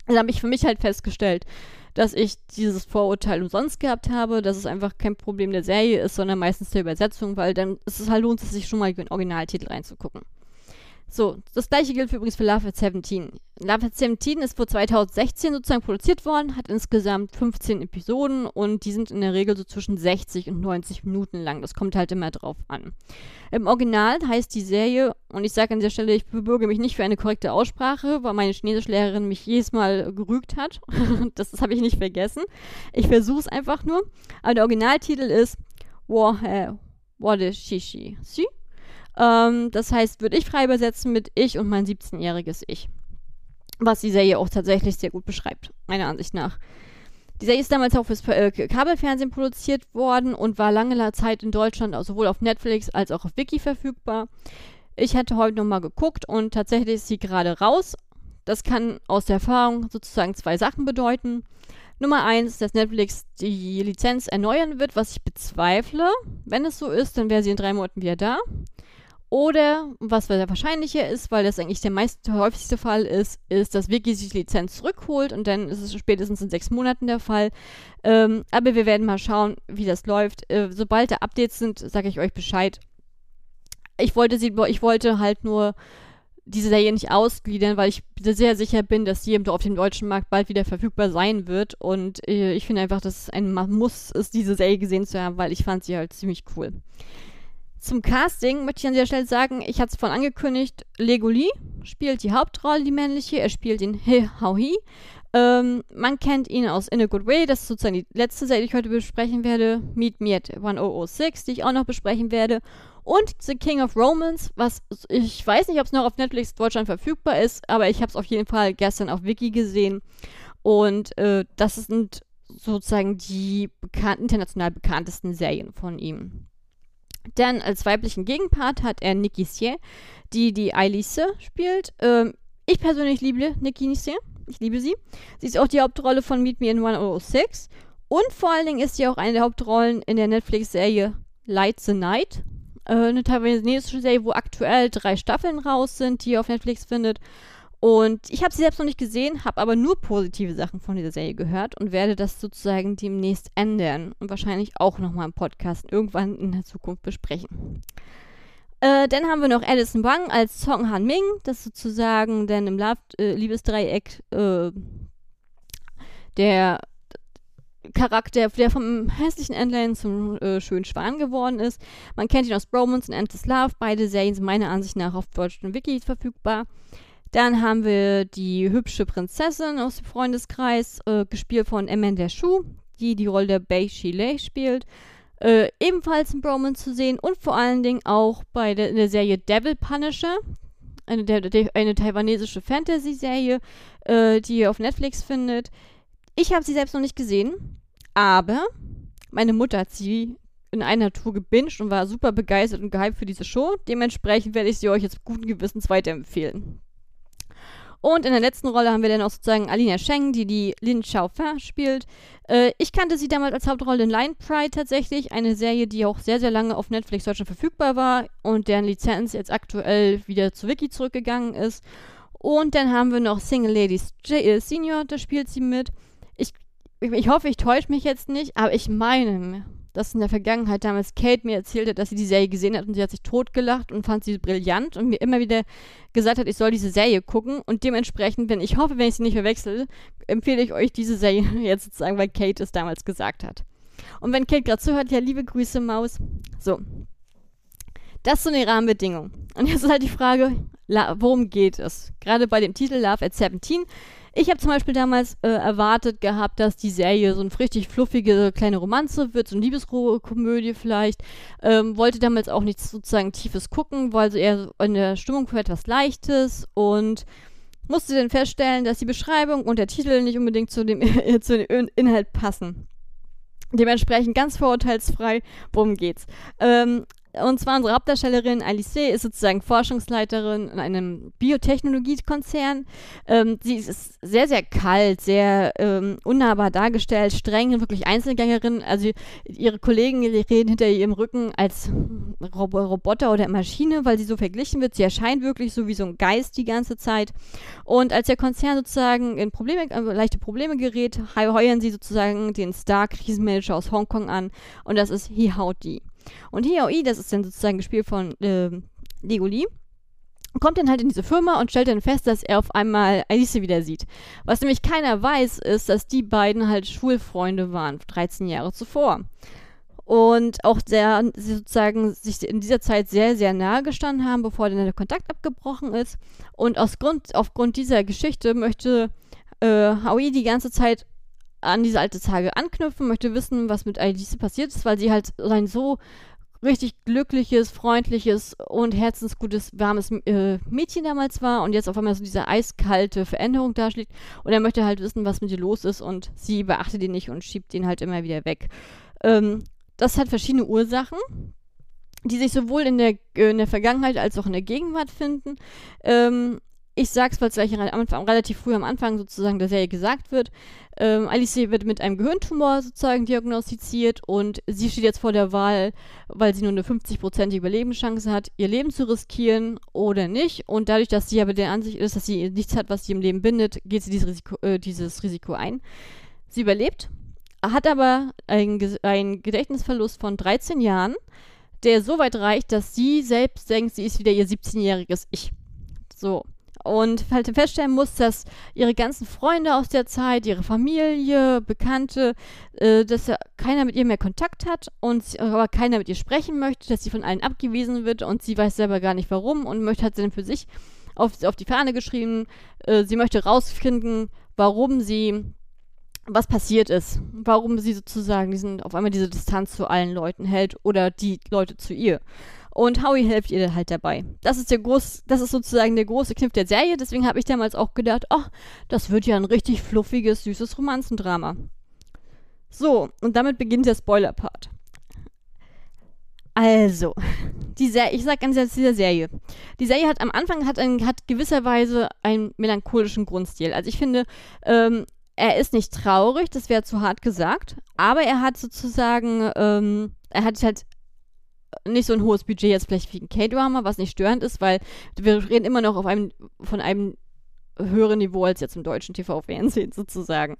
Speaker 1: dann habe ich für mich halt festgestellt, dass ich dieses Vorurteil umsonst gehabt habe, dass es einfach kein Problem der Serie ist, sondern meistens der Übersetzung, weil dann ist es halt lohnt es sich schon mal den Originaltitel reinzugucken. So, das gleiche gilt übrigens für Love at 17. Love at 17 ist vor 2016 sozusagen produziert worden, hat insgesamt 15 Episoden und die sind in der Regel so zwischen 60 und 90 Minuten lang. Das kommt halt immer drauf an. Im Original heißt die Serie, und ich sage an dieser Stelle, ich bebürge mich nicht für eine korrekte Aussprache, weil meine Chinesischlehrerin mich jedes Mal gerügt hat. das, das habe ich nicht vergessen. Ich versuche es einfach nur. Aber der Originaltitel ist War, äh, War Shishi. Sie? Ähm, das heißt, würde ich frei übersetzen mit ich und mein 17-jähriges Ich. Was die Serie auch tatsächlich sehr gut beschreibt, meiner Ansicht nach. Die Serie ist damals auch fürs äh, Kabelfernsehen produziert worden und war lange Zeit in Deutschland also sowohl auf Netflix als auch auf Wiki verfügbar. Ich hatte heute nochmal geguckt und tatsächlich ist sie gerade raus. Das kann aus der Erfahrung sozusagen zwei Sachen bedeuten. Nummer eins, dass Netflix die Lizenz erneuern wird, was ich bezweifle. Wenn es so ist, dann wäre sie in drei Monaten wieder da. Oder, was wahrscheinlicher ist, weil das eigentlich der meist häufigste Fall ist, ist, dass Wiki sich die Lizenz zurückholt und dann ist es spätestens in sechs Monaten der Fall. Ähm, aber wir werden mal schauen, wie das läuft. Äh, sobald da Updates sind, sage ich euch Bescheid. Ich wollte sie, ich wollte halt nur diese Serie nicht ausgliedern, weil ich sehr sicher bin, dass sie auf dem deutschen Markt bald wieder verfügbar sein wird. Und äh, ich finde einfach, dass es ein Muss ist, diese Serie gesehen zu haben, weil ich fand sie halt ziemlich cool. Zum Casting möchte ich an dieser Stelle sagen, ich hatte es vorhin angekündigt, Lego Lee spielt die Hauptrolle, die männliche. Er spielt den He Hao Hee. Ähm, man kennt ihn aus In a Good Way, das ist sozusagen die letzte Serie, die ich heute besprechen werde. Meet Me at 1006, die ich auch noch besprechen werde. Und The King of Romance, was ich weiß nicht, ob es noch auf Netflix Deutschland verfügbar ist, aber ich habe es auf jeden Fall gestern auf Wiki gesehen. Und äh, das sind sozusagen die bekannt, international bekanntesten Serien von ihm. Dann als weiblichen Gegenpart hat er Nikki Sier, die die Ailise spielt. Ähm, ich persönlich liebe Nikki Sier. Ich liebe sie. Sie ist auch die Hauptrolle von Meet Me in 106. Und vor allen Dingen ist sie auch eine der Hauptrollen in der Netflix-Serie Light the Night. Äh, eine taiwanesische Serie, wo aktuell drei Staffeln raus sind, die ihr auf Netflix findet. Und ich habe sie selbst noch nicht gesehen, habe aber nur positive Sachen von dieser Serie gehört und werde das sozusagen demnächst ändern und wahrscheinlich auch nochmal im Podcast irgendwann in der Zukunft besprechen. Äh, dann haben wir noch Alison Wang als Song Han Ming, das sozusagen dann im Love, äh, Liebesdreieck äh, der Charakter, der vom hässlichen Endline zum äh, schönen Schwan geworden ist. Man kennt ihn aus Bromance und Endless Love. Beide Serien sind meiner Ansicht nach auf Deutsch und Wiki verfügbar. Dann haben wir die hübsche Prinzessin aus dem Freundeskreis, äh, gespielt von Amanda Shu, die die Rolle der Bei Shilei spielt. Äh, ebenfalls in Broman zu sehen und vor allen Dingen auch bei der, der Serie Devil Punisher, eine, der, der, eine taiwanesische Fantasy-Serie, äh, die ihr auf Netflix findet. Ich habe sie selbst noch nicht gesehen, aber meine Mutter hat sie in einer Tour gebinged und war super begeistert und gehypt für diese Show. Dementsprechend werde ich sie euch jetzt guten Gewissens weiterempfehlen. Und in der letzten Rolle haben wir dann auch sozusagen Alina Sheng, die die Lin Xiaofan spielt. Äh, ich kannte sie damals als Hauptrolle in Line Pride tatsächlich, eine Serie, die auch sehr, sehr lange auf Netflix Deutschland verfügbar war und deren Lizenz jetzt aktuell wieder zu Wiki zurückgegangen ist. Und dann haben wir noch Single Ladies J äh, Senior, da spielt sie mit. Ich, ich hoffe, ich täusche mich jetzt nicht, aber ich meine, dass in der Vergangenheit damals Kate mir erzählte, dass sie die Serie gesehen hat und sie hat sich totgelacht und fand sie brillant und mir immer wieder gesagt hat, ich soll diese Serie gucken und dementsprechend, wenn ich hoffe, wenn ich sie nicht verwechsel, empfehle ich euch diese Serie jetzt sozusagen, weil Kate es damals gesagt hat. Und wenn Kate gerade zuhört, ja, liebe Grüße, Maus. So. Das ist so eine Rahmenbedingung. Und jetzt ist halt die Frage, worum geht es? Gerade bei dem Titel Love at 17 ich habe zum Beispiel damals äh, erwartet gehabt, dass die Serie so eine richtig fluffige kleine Romanze wird, so eine Liebeskomödie vielleicht. Ähm, wollte damals auch nichts sozusagen Tiefes gucken, weil so eher in der Stimmung für etwas Leichtes und musste dann feststellen, dass die Beschreibung und der Titel nicht unbedingt zu dem, zu dem Inhalt passen. Dementsprechend ganz vorurteilsfrei, worum geht's? Ähm, und zwar unsere Hauptdarstellerin Alice ist sozusagen Forschungsleiterin in einem Biotechnologiekonzern. Ähm, sie ist sehr, sehr kalt, sehr ähm, unnahbar dargestellt, streng, wirklich Einzelgängerin. Also ihre Kollegen reden hinter ihrem Rücken als Rob Roboter oder Maschine, weil sie so verglichen wird. Sie erscheint wirklich so wie so ein Geist die ganze Zeit. Und als der Konzern sozusagen in Probleme, äh, leichte Probleme gerät, heuern sie sozusagen den Star-Krisenmanager aus Hongkong an. Und das ist He Hao Di. Und Hiaoi, das ist dann sozusagen gespielt von äh, Legoli, kommt dann halt in diese Firma und stellt dann fest, dass er auf einmal Alice wieder sieht. Was nämlich keiner weiß, ist, dass die beiden halt Schulfreunde waren, 13 Jahre zuvor. Und auch sehr, sozusagen sich in dieser Zeit sehr, sehr nahe gestanden haben, bevor dann der Kontakt abgebrochen ist. Und aus Grund, aufgrund dieser Geschichte möchte äh, Howie die ganze Zeit an diese alte Tage anknüpfen, möchte wissen, was mit Alice passiert ist, weil sie halt ein so richtig glückliches, freundliches und herzensgutes, warmes äh, Mädchen damals war und jetzt auf einmal so diese eiskalte Veränderung dasteht. Und er möchte halt wissen, was mit ihr los ist und sie beachtet ihn nicht und schiebt ihn halt immer wieder weg. Ähm, das hat verschiedene Ursachen, die sich sowohl in der, in der Vergangenheit als auch in der Gegenwart finden. Ähm, ich sag's, weil es gleich relativ früh am Anfang sozusagen der Serie gesagt wird. Ähm, Alice wird mit einem Gehirntumor sozusagen diagnostiziert und sie steht jetzt vor der Wahl, weil sie nur eine 50-prozentige Überlebenschance hat, ihr Leben zu riskieren oder nicht. Und dadurch, dass sie aber der Ansicht ist, dass sie nichts hat, was sie im Leben bindet, geht sie dieses Risiko, äh, dieses Risiko ein. Sie überlebt, hat aber einen Gedächtnisverlust von 13 Jahren, der so weit reicht, dass sie selbst denkt, sie ist wieder ihr 17-jähriges Ich. So und halt feststellen muss, dass ihre ganzen Freunde aus der Zeit, ihre Familie, Bekannte, äh, dass keiner mit ihr mehr Kontakt hat und sie, aber keiner mit ihr sprechen möchte, dass sie von allen abgewiesen wird und sie weiß selber gar nicht warum und möchte hat sie dann für sich auf, auf die Fahne geschrieben, äh, sie möchte rausfinden, warum sie was passiert ist, warum sie sozusagen diesen, auf einmal diese Distanz zu allen Leuten hält oder die Leute zu ihr. Und Howie hilft ihr halt dabei. Das ist der groß, das ist sozusagen der große Kniff der Serie. Deswegen habe ich damals auch gedacht, ach, das wird ja ein richtig fluffiges, süßes Romanzendrama. So, und damit beginnt der Spoiler-Part. Also, die Serie, ich sag ganz ehrlich, diese Serie. Die Serie hat am Anfang hat, ein, hat gewisserweise einen melancholischen Grundstil. Also ich finde, ähm, er ist nicht traurig, das wäre zu hart gesagt, aber er hat sozusagen, ähm, er hat halt nicht so ein hohes Budget jetzt vielleicht wie ein K-Drama, was nicht störend ist, weil wir reden immer noch auf einem, von einem höheren Niveau als jetzt im deutschen TV-Fernsehen sozusagen.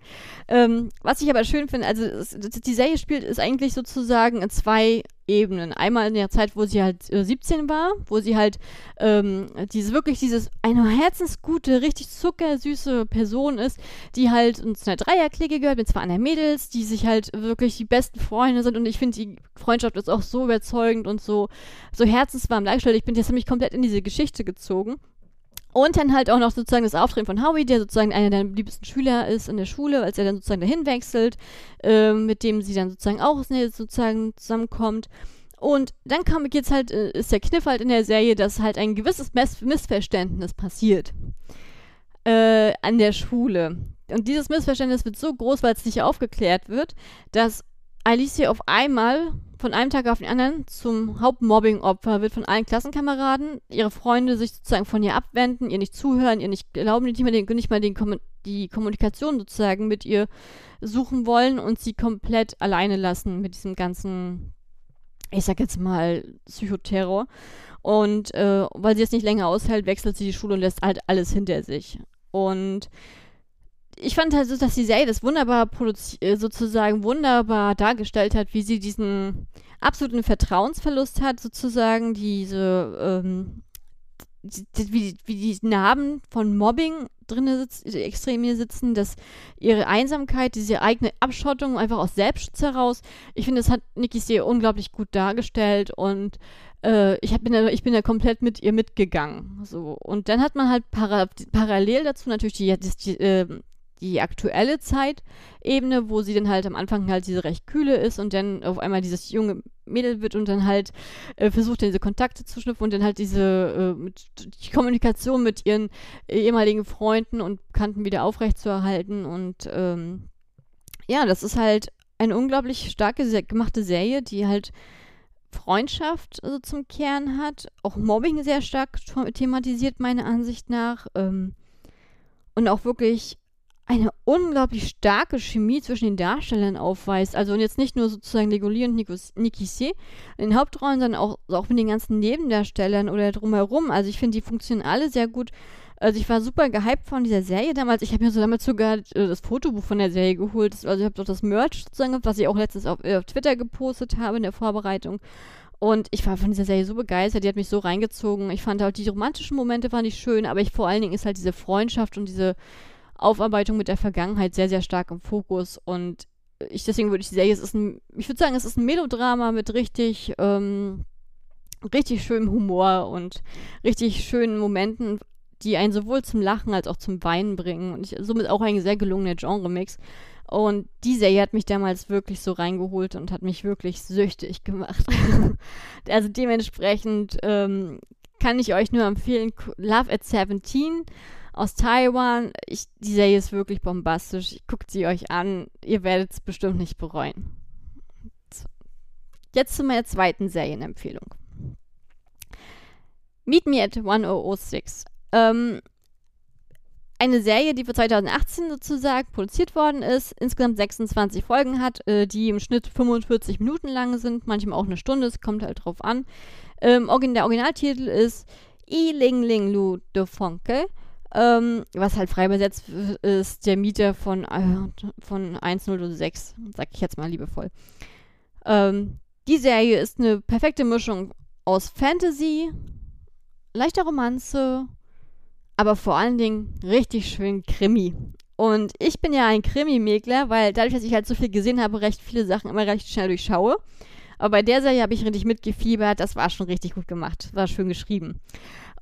Speaker 1: Ähm, was ich aber schön finde, also es, die Serie spielt ist eigentlich sozusagen in zwei Ebenen. Einmal in der Zeit, wo sie halt äh, 17 war, wo sie halt ähm, diese wirklich dieses eine herzensgute, richtig zuckersüße Person ist, die halt zu einer Dreierklicke gehört mit zwei anderen Mädels, die sich halt wirklich die besten Freunde sind und ich finde die Freundschaft ist auch so überzeugend und so so herzenswarm dargestellt. Ich bin jetzt nämlich komplett in diese Geschichte gezogen. Und dann halt auch noch sozusagen das Auftreten von Howie, der sozusagen einer der liebsten Schüler ist in der Schule, als er dann sozusagen dahin wechselt, äh, mit dem sie dann sozusagen auch sozusagen zusammenkommt. Und dann kam jetzt halt, äh, ist der Kniff halt in der Serie, dass halt ein gewisses Miss Missverständnis passiert äh, an der Schule. Und dieses Missverständnis wird so groß, weil es nicht aufgeklärt wird, dass Alicia auf einmal von einem Tag auf den anderen zum Hauptmobbing-Opfer, wird von allen Klassenkameraden, ihre Freunde sich sozusagen von ihr abwenden, ihr nicht zuhören, ihr nicht glauben, nicht mal, den, nicht mal den, die Kommunikation sozusagen mit ihr suchen wollen und sie komplett alleine lassen mit diesem ganzen, ich sag jetzt mal, Psychoterror. Und äh, weil sie es nicht länger aushält, wechselt sie die Schule und lässt halt alles hinter sich. Und ich fand halt so, dass die Serie das wunderbar äh, sozusagen wunderbar dargestellt hat, wie sie diesen absoluten Vertrauensverlust hat, sozusagen, diese, ähm, die, wie, wie die Narben von Mobbing drin sitzt, extrem hier sitzen, dass ihre Einsamkeit, diese eigene Abschottung einfach aus Selbstschutz heraus, ich finde, das hat Nikki sehr unglaublich gut dargestellt und äh, ich, hab, bin da, ich bin da komplett mit ihr mitgegangen. So. Und dann hat man halt para parallel dazu natürlich die, die, die, äh, die aktuelle Zeitebene, wo sie dann halt am Anfang halt diese recht kühle ist und dann auf einmal dieses junge Mädel wird und dann halt äh, versucht, diese Kontakte zu schnüffeln und dann halt diese äh, die Kommunikation mit ihren ehemaligen Freunden und Bekannten wieder aufrechtzuerhalten und ähm, ja, das ist halt eine unglaublich starke gemachte Serie, die halt Freundschaft also zum Kern hat, auch Mobbing sehr stark thematisiert, meiner Ansicht nach. Ähm, und auch wirklich eine unglaublich starke Chemie zwischen den Darstellern aufweist. Also und jetzt nicht nur sozusagen Legoli und Niki C in den Hauptrollen, sondern auch, auch mit den ganzen Nebendarstellern oder drumherum. Also ich finde, die funktionieren alle sehr gut. Also ich war super gehypt von dieser Serie damals. Ich habe mir so damals sogar äh, das Fotobuch von der Serie geholt. Also ich habe doch das Merch sozusagen, was ich auch letztens auf, äh, auf Twitter gepostet habe in der Vorbereitung. Und ich war von dieser Serie so begeistert, die hat mich so reingezogen. Ich fand halt die romantischen Momente fand ich schön, aber ich vor allen Dingen ist halt diese Freundschaft und diese Aufarbeitung mit der Vergangenheit sehr, sehr stark im Fokus. Und ich, deswegen würde ich die Serie, es ist ein, ich würde sagen, es ist ein Melodrama mit richtig, ähm, richtig schönem Humor und richtig schönen Momenten, die einen sowohl zum Lachen als auch zum Weinen bringen. Und ich, somit auch ein sehr gelungener Genre-Mix. Und die Serie hat mich damals wirklich so reingeholt und hat mich wirklich süchtig gemacht. also dementsprechend ähm, kann ich euch nur empfehlen, Love at 17 aus Taiwan. Ich, die Serie ist wirklich bombastisch. Guckt sie euch an. Ihr werdet es bestimmt nicht bereuen. Jetzt zu meiner zweiten Serienempfehlung. Meet Me at 1006. Ähm, eine Serie, die für 2018 sozusagen produziert worden ist, insgesamt 26 Folgen hat, äh, die im Schnitt 45 Minuten lang sind, manchmal auch eine Stunde, es kommt halt drauf an. Ähm, der Originaltitel ist I Ling Ling Lu de Fonke ähm, was halt frei übersetzt ist der Mieter von, äh, von 1006, sag ich jetzt mal liebevoll. Ähm, die Serie ist eine perfekte Mischung aus Fantasy, leichter Romanze, aber vor allen Dingen richtig schön Krimi. Und ich bin ja ein Krimi-Mäkler, weil dadurch, dass ich halt so viel gesehen habe, recht viele Sachen immer recht schnell durchschaue. Aber bei der Serie habe ich richtig mitgefiebert. Das war schon richtig gut gemacht. War schön geschrieben.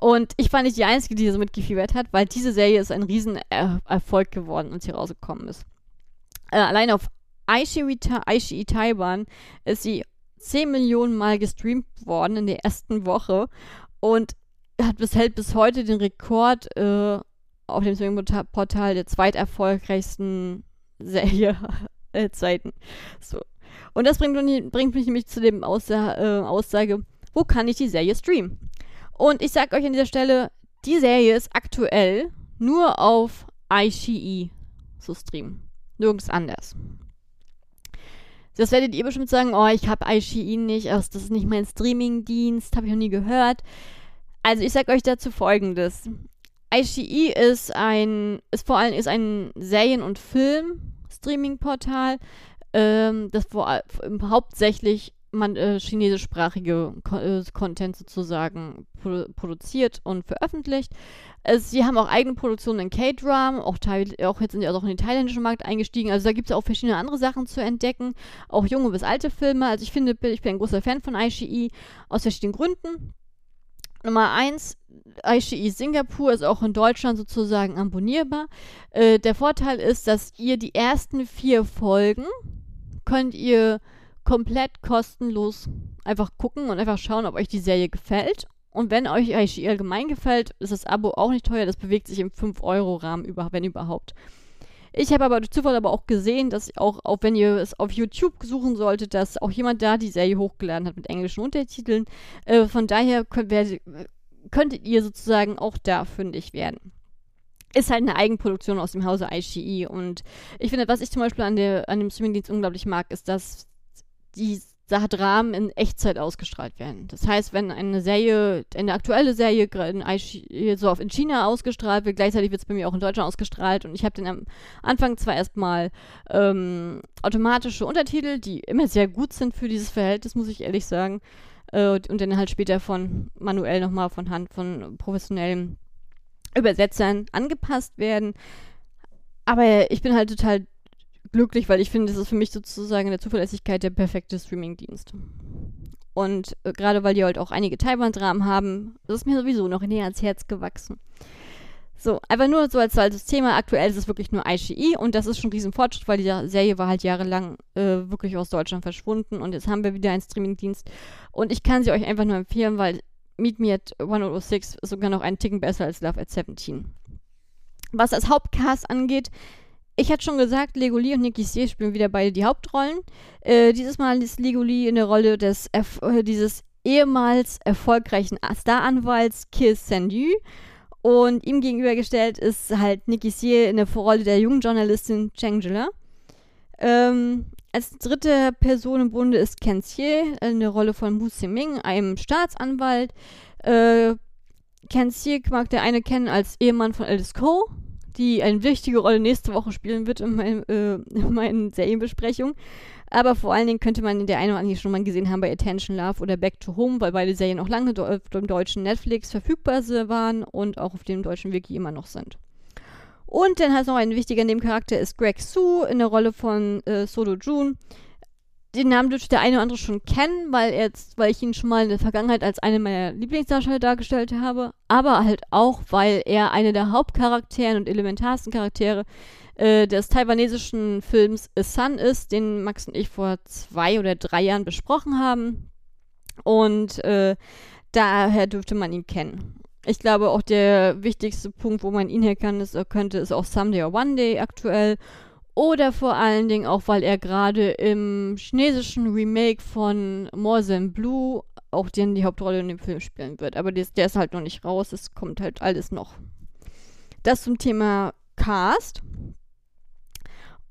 Speaker 1: Und ich war nicht die Einzige, die so mitgefiebert hat, weil diese Serie ist ein Riesenerfolg geworden, als sie rausgekommen ist. Äh, allein auf Aishi Taiwan ist sie 10 Millionen Mal gestreamt worden in der ersten Woche und hat bis, hält bis heute den Rekord äh, auf dem Streaming-Portal der zweiterfolgreichsten Serie äh, Zeiten. So. Und das bringt, bringt mich nämlich zu dem Aussa äh, Aussage, wo kann ich die Serie streamen? Und ich sag euch an dieser Stelle, die Serie ist aktuell nur auf iQIYI zu streamen. Nirgends anders. Das werdet ihr bestimmt sagen, oh, ich habe iQIYI nicht, das ist nicht mein Streamingdienst, habe ich noch nie gehört. Also ich sag euch dazu folgendes. iQIYI ist ein, ist vor allem ist ein Serien- und Film-Streaming-Portal, ähm, das vor, hauptsächlich man äh, chinesischsprachige Ko äh, Content sozusagen produ produziert und veröffentlicht. Es, sie haben auch eigene Produktionen in K-Drum, auch, auch jetzt sind sie auch in den thailändischen Markt eingestiegen. Also da gibt es auch verschiedene andere Sachen zu entdecken, auch junge bis alte Filme. Also ich finde, ich bin ein großer Fan von ICE aus verschiedenen Gründen. Nummer eins, ICE Singapur ist auch in Deutschland sozusagen abonnierbar. Äh, der Vorteil ist, dass ihr die ersten vier Folgen könnt ihr komplett kostenlos einfach gucken und einfach schauen, ob euch die Serie gefällt. Und wenn euch IGE allgemein gefällt, ist das Abo auch nicht teuer. Das bewegt sich im 5-Euro-Rahmen, wenn überhaupt. Ich habe aber durch aber auch gesehen, dass auch, auch wenn ihr es auf YouTube suchen solltet, dass auch jemand da die Serie hochgeladen hat mit englischen Untertiteln. Äh, von daher könnt, wer, könntet ihr sozusagen auch da fündig werden ist halt eine Eigenproduktion aus dem Hause IGE. Und ich finde, was ich zum Beispiel an, der, an dem Streamingdienst unglaublich mag, ist, dass die Dramen in Echtzeit ausgestrahlt werden. Das heißt, wenn eine Serie, eine aktuelle Serie in, so in China ausgestrahlt wird, gleichzeitig wird es bei mir auch in Deutschland ausgestrahlt und ich habe dann am Anfang zwar erstmal ähm, automatische Untertitel, die immer sehr gut sind für dieses Verhältnis, muss ich ehrlich sagen, äh, und dann halt später von manuell nochmal von Hand von professionellen Übersetzern angepasst werden. Aber ich bin halt total glücklich, weil ich finde, das ist für mich sozusagen in der Zuverlässigkeit der perfekte Streamingdienst. Und äh, gerade weil die halt auch einige Taiwan-Dramen haben, das ist mir sowieso noch näher ans Herz gewachsen. So, einfach nur so als, als Thema. Aktuell ist es wirklich nur IGE und das ist schon ein Riesenfortschritt, weil die Serie war halt jahrelang äh, wirklich aus Deutschland verschwunden und jetzt haben wir wieder einen Streamingdienst. Und ich kann sie euch einfach nur empfehlen, weil Meet Me at 106 ist sogar noch einen Ticken besser als Love at 17. Was das Hauptcast angeht, ich hatte schon gesagt, Legoli und Nicky C spielen wieder beide die Hauptrollen. Äh, dieses Mal ist Legoli in der Rolle des Erf äh, dieses ehemals erfolgreichen Staranwalts Kiss Sandu. Und ihm gegenübergestellt ist halt Nicky C in der Rolle der jungen Journalistin Cheng Jilla. Ähm, als dritte Person im Bunde ist Ken Xie, in der Rolle von Mu Siming, einem Staatsanwalt. Äh, Ken Xie mag der eine kennen als Ehemann von Alice Cole, die eine wichtige Rolle nächste Woche spielen wird in, mein, äh, in meinen Serienbesprechungen. Aber vor allen Dingen könnte man in der einen oder anderen schon mal gesehen haben bei Attention Love oder Back to Home, weil beide Serien auch lange auf dem deutschen Netflix verfügbar waren und auch auf dem deutschen Wiki immer noch sind. Und dann halt noch ein wichtiger Nebencharakter ist Greg Sue in der Rolle von äh, Solo June. Den Namen dürfte der eine oder andere schon kennen, weil, jetzt, weil ich ihn schon mal in der Vergangenheit als einen meiner Lieblingsdarsteller dargestellt habe. Aber halt auch, weil er einer der Hauptcharakteren und elementarsten Charaktere äh, des taiwanesischen Films A Sun ist, den Max und ich vor zwei oder drei Jahren besprochen haben. Und äh, daher dürfte man ihn kennen. Ich glaube, auch der wichtigste Punkt, wo man ihn herkennen könnte, ist auch Someday or One Day aktuell. Oder vor allen Dingen auch, weil er gerade im chinesischen Remake von More Than Blue auch den, die Hauptrolle in dem Film spielen wird. Aber der, der ist halt noch nicht raus, es kommt halt alles noch. Das zum Thema Cast.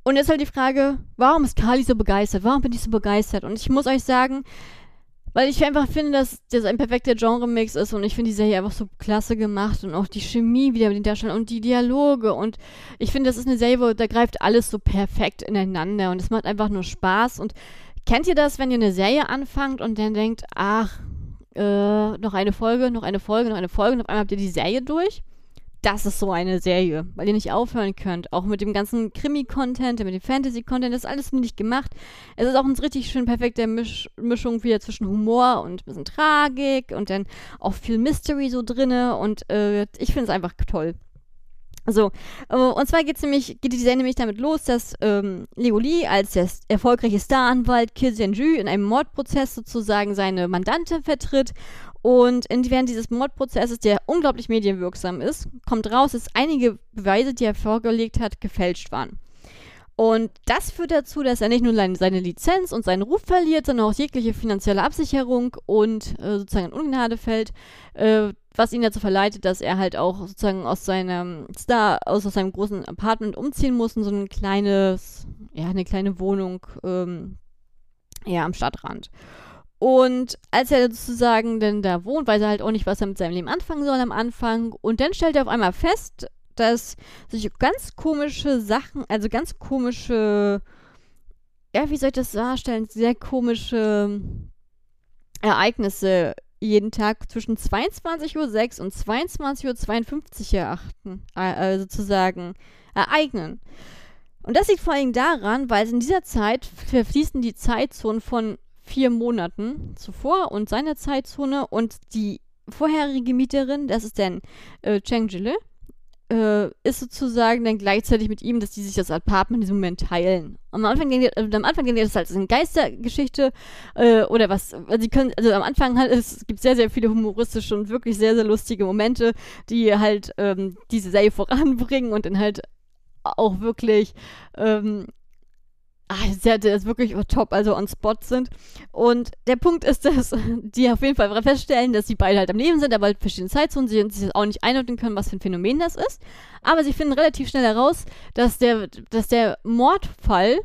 Speaker 1: Und jetzt halt die Frage, warum ist Kali so begeistert? Warum bin ich so begeistert? Und ich muss euch sagen, weil ich einfach finde, dass das ein perfekter Genre-Mix ist und ich finde die Serie einfach so klasse gemacht und auch die Chemie wieder mit den Darstellern und die Dialoge und ich finde, das ist eine Serie, wo da greift alles so perfekt ineinander und es macht einfach nur Spaß und kennt ihr das, wenn ihr eine Serie anfangt und dann denkt, ach, äh, noch eine Folge, noch eine Folge, noch eine Folge und auf einmal habt ihr die Serie durch? Das ist so eine Serie, weil ihr nicht aufhören könnt. Auch mit dem ganzen Krimi-Content, mit dem Fantasy-Content, das ist alles nicht gemacht. Es ist auch eine richtig schön perfekte Misch Mischung wieder zwischen Humor und ein bisschen Tragik und dann auch viel Mystery so drinne und äh, ich finde es einfach toll. So, äh, und zwar geht's nämlich, geht die Serie nämlich damit los, dass ähm, Leo Lee als der erfolgreiche Staranwalt Kil Senju in einem Mordprozess sozusagen seine Mandante vertritt und während dieses Mordprozesses, der unglaublich medienwirksam ist, kommt raus, dass einige Beweise, die er vorgelegt hat, gefälscht waren. Und das führt dazu, dass er nicht nur seine Lizenz und seinen Ruf verliert, sondern auch jegliche finanzielle Absicherung und äh, sozusagen in Ungnade fällt, äh, was ihn dazu verleitet, dass er halt auch sozusagen aus seinem Star, aus, aus seinem großen Apartment umziehen muss in so ein kleines, ja, eine kleine Wohnung, ähm, ja, am Stadtrand. Und als er sozusagen dann da wohnt, weiß er halt auch nicht, was er mit seinem Leben anfangen soll am Anfang. Und dann stellt er auf einmal fest, dass sich ganz komische Sachen, also ganz komische, ja, wie soll ich das darstellen, sehr komische Ereignisse jeden Tag zwischen 22.06 Uhr und 22.52 Uhr erachten, äh, sozusagen ereignen. Und das liegt vor allem daran, weil in dieser Zeit verfließen die Zeitzonen von vier Monaten zuvor und seine Zeitzone und die vorherige Mieterin, das ist dann äh, Cheng Jile, äh, ist sozusagen dann gleichzeitig mit ihm, dass die sich das Apartment in diesem Moment teilen. Am Anfang denkt ihr, also am Anfang denkt ihr, das ist halt eine Geistergeschichte äh, oder was. Also, können, also am Anfang halt, es gibt sehr, sehr viele humoristische und wirklich sehr, sehr lustige Momente, die halt ähm, diese Serie voranbringen und dann halt auch wirklich ähm, ach, sehr, ist wirklich top, also on spot sind. Und der Punkt ist, dass die auf jeden Fall feststellen, dass sie beide halt am Leben sind, aber halt verschiedene Zeitzonen, sie sich auch nicht einordnen können, was für ein Phänomen das ist. Aber sie finden relativ schnell heraus, dass der, dass der Mordfall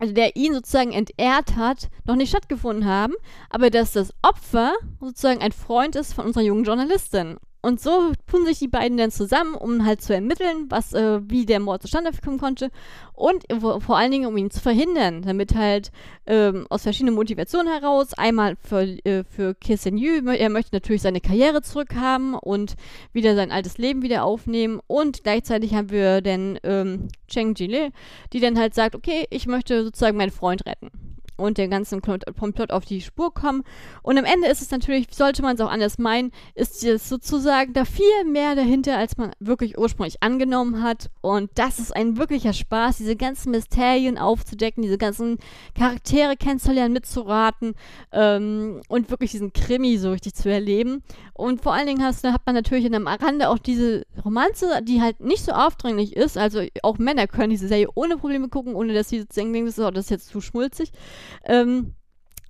Speaker 1: also der ihn sozusagen entehrt hat, noch nicht stattgefunden haben, aber dass das Opfer sozusagen ein Freund ist von unserer jungen Journalistin. Und so tun sich die beiden dann zusammen, um halt zu ermitteln, was, äh, wie der Mord zustande kommen konnte und vor allen Dingen, um ihn zu verhindern, damit halt ähm, aus verschiedenen Motivationen heraus, einmal für, äh, für Kirsten Yu, er möchte natürlich seine Karriere zurückhaben und wieder sein altes Leben wieder aufnehmen und gleichzeitig haben wir dann ähm, Cheng Jile, die dann halt sagt, okay, ich möchte sozusagen meinen Freund retten und den ganzen Komplott auf die Spur kommen. Und am Ende ist es natürlich, sollte man es auch anders meinen, ist es sozusagen da viel mehr dahinter, als man wirklich ursprünglich angenommen hat. Und das ist ein wirklicher Spaß, diese ganzen Mysterien aufzudecken, diese ganzen Charaktere kennenzulernen, mitzuraten ähm, und wirklich diesen Krimi so richtig zu erleben. Und vor allen Dingen hast, hat man natürlich in der Rande auch diese Romanze, die halt nicht so aufdringlich ist. Also auch Männer können diese Serie ohne Probleme gucken, ohne dass sie denken, das ist jetzt zu schmulzig. Ähm,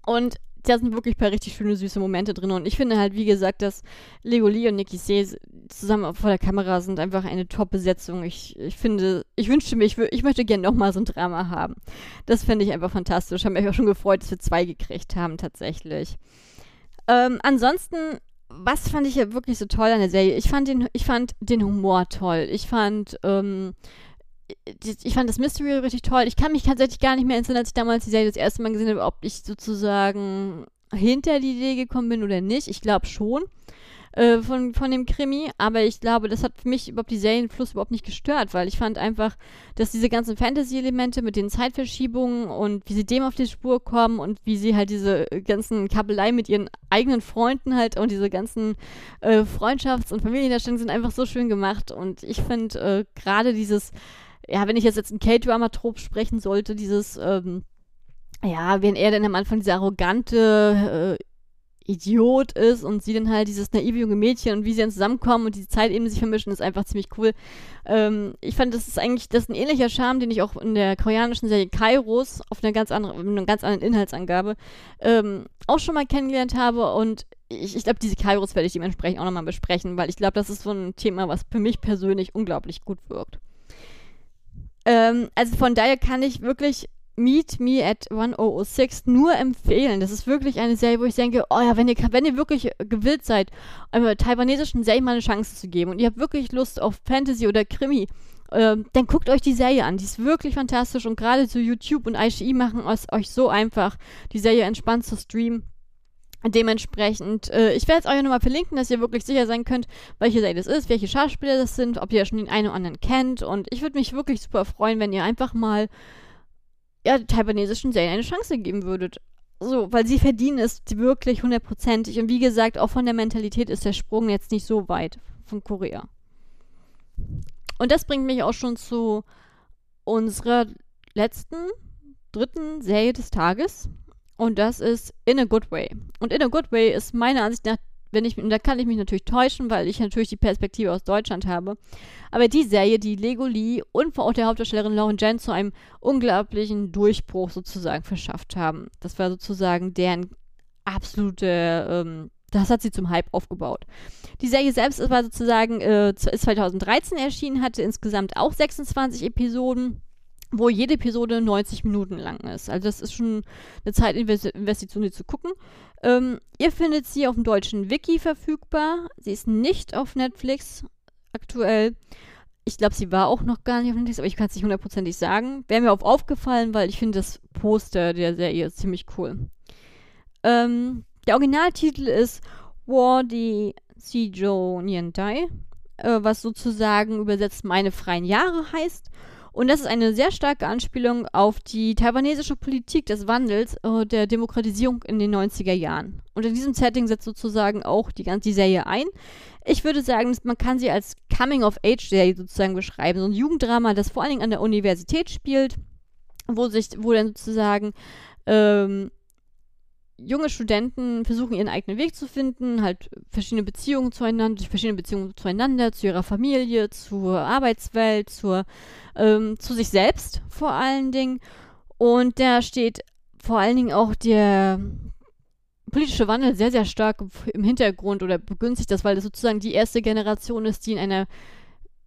Speaker 1: und da sind wirklich ein paar richtig schöne, süße Momente drin. Und ich finde halt, wie gesagt, dass Lego Lee und Nikki See zusammen vor der Kamera sind einfach eine Top-Besetzung. Ich, ich finde, ich wünschte mir, ich, ich möchte gerne nochmal so ein Drama haben. Das finde ich einfach fantastisch. Ich habe mich auch schon gefreut, dass wir zwei gekriegt haben, tatsächlich. Ähm, ansonsten, was fand ich ja wirklich so toll an der Serie? Ich fand den, ich fand den Humor toll. Ich fand, ähm, ich fand das Mystery richtig toll. Ich kann mich tatsächlich gar nicht mehr erinnern, als ich damals die Serie das erste Mal gesehen habe, ob ich sozusagen hinter die Idee gekommen bin oder nicht. Ich glaube schon äh, von, von dem Krimi, aber ich glaube, das hat für mich überhaupt die Serienfluss überhaupt nicht gestört, weil ich fand einfach, dass diese ganzen Fantasy-Elemente mit den Zeitverschiebungen und wie sie dem auf die Spur kommen und wie sie halt diese ganzen Kabelei mit ihren eigenen Freunden halt und diese ganzen äh, Freundschafts- und Familiendarstellungen sind einfach so schön gemacht und ich finde äh, gerade dieses ja, wenn ich jetzt, jetzt ein K-Drama-Trop sprechen sollte, dieses, ähm, ja, wenn er dann am Anfang dieser arrogante äh, Idiot ist und sie dann halt dieses naive junge Mädchen und wie sie dann zusammenkommen und die Zeit eben sich vermischen, ist einfach ziemlich cool. Ähm, ich fand, das ist eigentlich, das ist ein ähnlicher Charme, den ich auch in der koreanischen Serie Kairos auf einer ganz anderen, einer ganz anderen Inhaltsangabe ähm, auch schon mal kennengelernt habe und ich, ich glaube, diese Kairos werde ich dementsprechend auch nochmal besprechen, weil ich glaube, das ist so ein Thema, was für mich persönlich unglaublich gut wirkt. Ähm, also von daher kann ich wirklich Meet Me at 1006 nur empfehlen. Das ist wirklich eine Serie, wo ich denke, oh ja, wenn ihr, wenn ihr wirklich gewillt seid, einer taiwanesischen Serie mal eine Chance zu geben und ihr habt wirklich Lust auf Fantasy oder Krimi, ähm, dann guckt euch die Serie an. Die ist wirklich fantastisch und gerade so YouTube und ICI machen es euch so einfach, die Serie entspannt zu streamen. Dementsprechend, äh, ich werde es euch nochmal verlinken, dass ihr wirklich sicher sein könnt, welche Serie das ist, welche Schauspieler das sind, ob ihr schon den einen oder anderen kennt. Und ich würde mich wirklich super freuen, wenn ihr einfach mal ja, taiwanesischen Serien eine Chance geben würdet. So, weil sie verdienen es wirklich hundertprozentig. Und wie gesagt, auch von der Mentalität ist der Sprung jetzt nicht so weit von Korea. Und das bringt mich auch schon zu unserer letzten, dritten Serie des Tages. Und das ist In a Good Way. Und In a Good Way ist meiner Ansicht nach, wenn ich, da kann ich mich natürlich täuschen, weil ich natürlich die Perspektive aus Deutschland habe. Aber die Serie, die Lego Lee und auch der Hauptdarstellerin Lauren Jen zu einem unglaublichen Durchbruch sozusagen verschafft haben. Das war sozusagen deren absolute, ähm, das hat sie zum Hype aufgebaut. Die Serie selbst war sozusagen äh, 2013 erschienen, hatte insgesamt auch 26 Episoden wo jede Episode 90 Minuten lang ist. Also das ist schon eine Zeitinvestition, die zu gucken. Ähm, ihr findet sie auf dem deutschen Wiki verfügbar. Sie ist nicht auf Netflix aktuell. Ich glaube, sie war auch noch gar nicht auf Netflix, aber ich kann es nicht hundertprozentig sagen. Wäre mir auch aufgefallen, weil ich finde das Poster der Serie ziemlich cool. Ähm, der Originaltitel ist War the Sijo Nientai, äh, was sozusagen übersetzt meine freien Jahre heißt. Und das ist eine sehr starke Anspielung auf die taiwanesische Politik des Wandels äh, der Demokratisierung in den 90er Jahren. Und in diesem Setting setzt sozusagen auch die ganze Serie ein. Ich würde sagen, man kann sie als Coming-of-Age-Serie sozusagen beschreiben. So ein Jugenddrama, das vor allen Dingen an der Universität spielt, wo sich, wo dann sozusagen ähm, junge Studenten versuchen ihren eigenen Weg zu finden, halt verschiedene Beziehungen zueinander, verschiedene Beziehungen zueinander, zu ihrer Familie, zur Arbeitswelt, zur, ähm, zu sich selbst vor allen Dingen. Und da steht vor allen Dingen auch der politische Wandel sehr, sehr stark im Hintergrund oder begünstigt das, weil das sozusagen die erste Generation ist, die in einer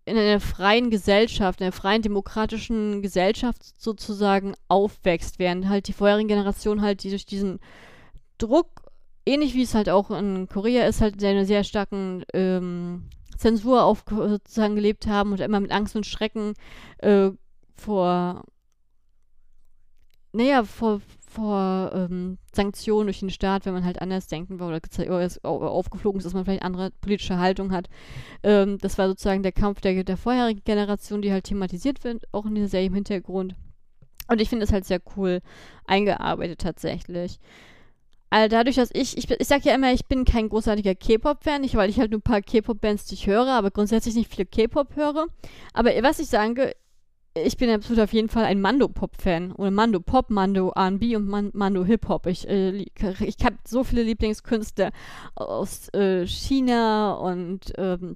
Speaker 1: in einer freien Gesellschaft, in einer freien demokratischen Gesellschaft sozusagen aufwächst, während halt die vorherigen Generationen halt die durch diesen Druck, ähnlich wie es halt auch in Korea ist, halt eine sehr starken ähm, Zensur auf, sozusagen gelebt haben und immer mit Angst und Schrecken äh, vor, naja, vor, vor ähm, Sanktionen durch den Staat, wenn man halt anders denken war oder, aufgeflogen ist, dass man vielleicht andere politische Haltung hat. Ähm, das war sozusagen der Kampf der, der vorherigen Generation, die halt thematisiert wird, auch in dieser Serie im Hintergrund. Und ich finde es halt sehr cool eingearbeitet tatsächlich. Also dadurch, dass ich, ich, ich sag ja immer, ich bin kein großartiger K-Pop-Fan, weil ich halt nur ein paar K-Pop-Bands, die ich höre, aber grundsätzlich nicht viele K-Pop höre. Aber was ich sage, ich bin absolut auf jeden Fall ein Mando-Pop-Fan. Oder Mando-Pop, Mando R&B und Man Mando-Hip-Hop. Ich, äh, ich habe so viele Lieblingskünstler aus äh, China und ähm,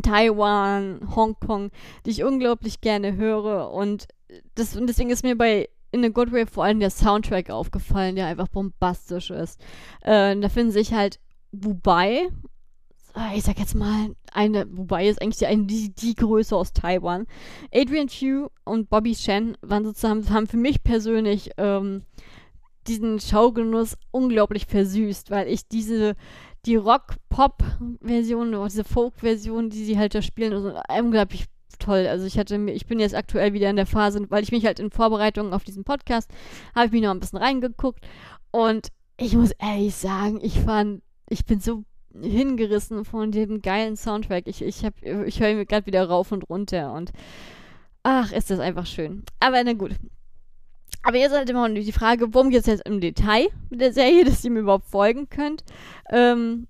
Speaker 1: Taiwan, Hongkong, die ich unglaublich gerne höre. Und, das, und deswegen ist mir bei In a Good Way vor allem der Soundtrack aufgefallen, der einfach bombastisch ist. Äh, da finden sich halt Wubai ich sag jetzt mal, eine, wobei ist eigentlich die, die, die Größe aus Taiwan. Adrian Chu und Bobby Shen waren sozusagen, haben für mich persönlich ähm, diesen Schaugenuss unglaublich versüßt, weil ich diese, die Rock-Pop-Version diese Folk-Version, die sie halt da spielen, also unglaublich toll. Also ich hatte, ich bin jetzt aktuell wieder in der Phase, weil ich mich halt in Vorbereitung auf diesen Podcast, habe ich mich noch ein bisschen reingeguckt und ich muss ehrlich sagen, ich fand, ich bin so hingerissen von dem geilen Soundtrack. Ich, ich, ich höre mir gerade wieder rauf und runter und ach, ist das einfach schön. Aber na gut. Aber jetzt halt immer die Frage, worum geht es jetzt im Detail mit der Serie, dass ihr mir überhaupt folgen könnt. Ähm,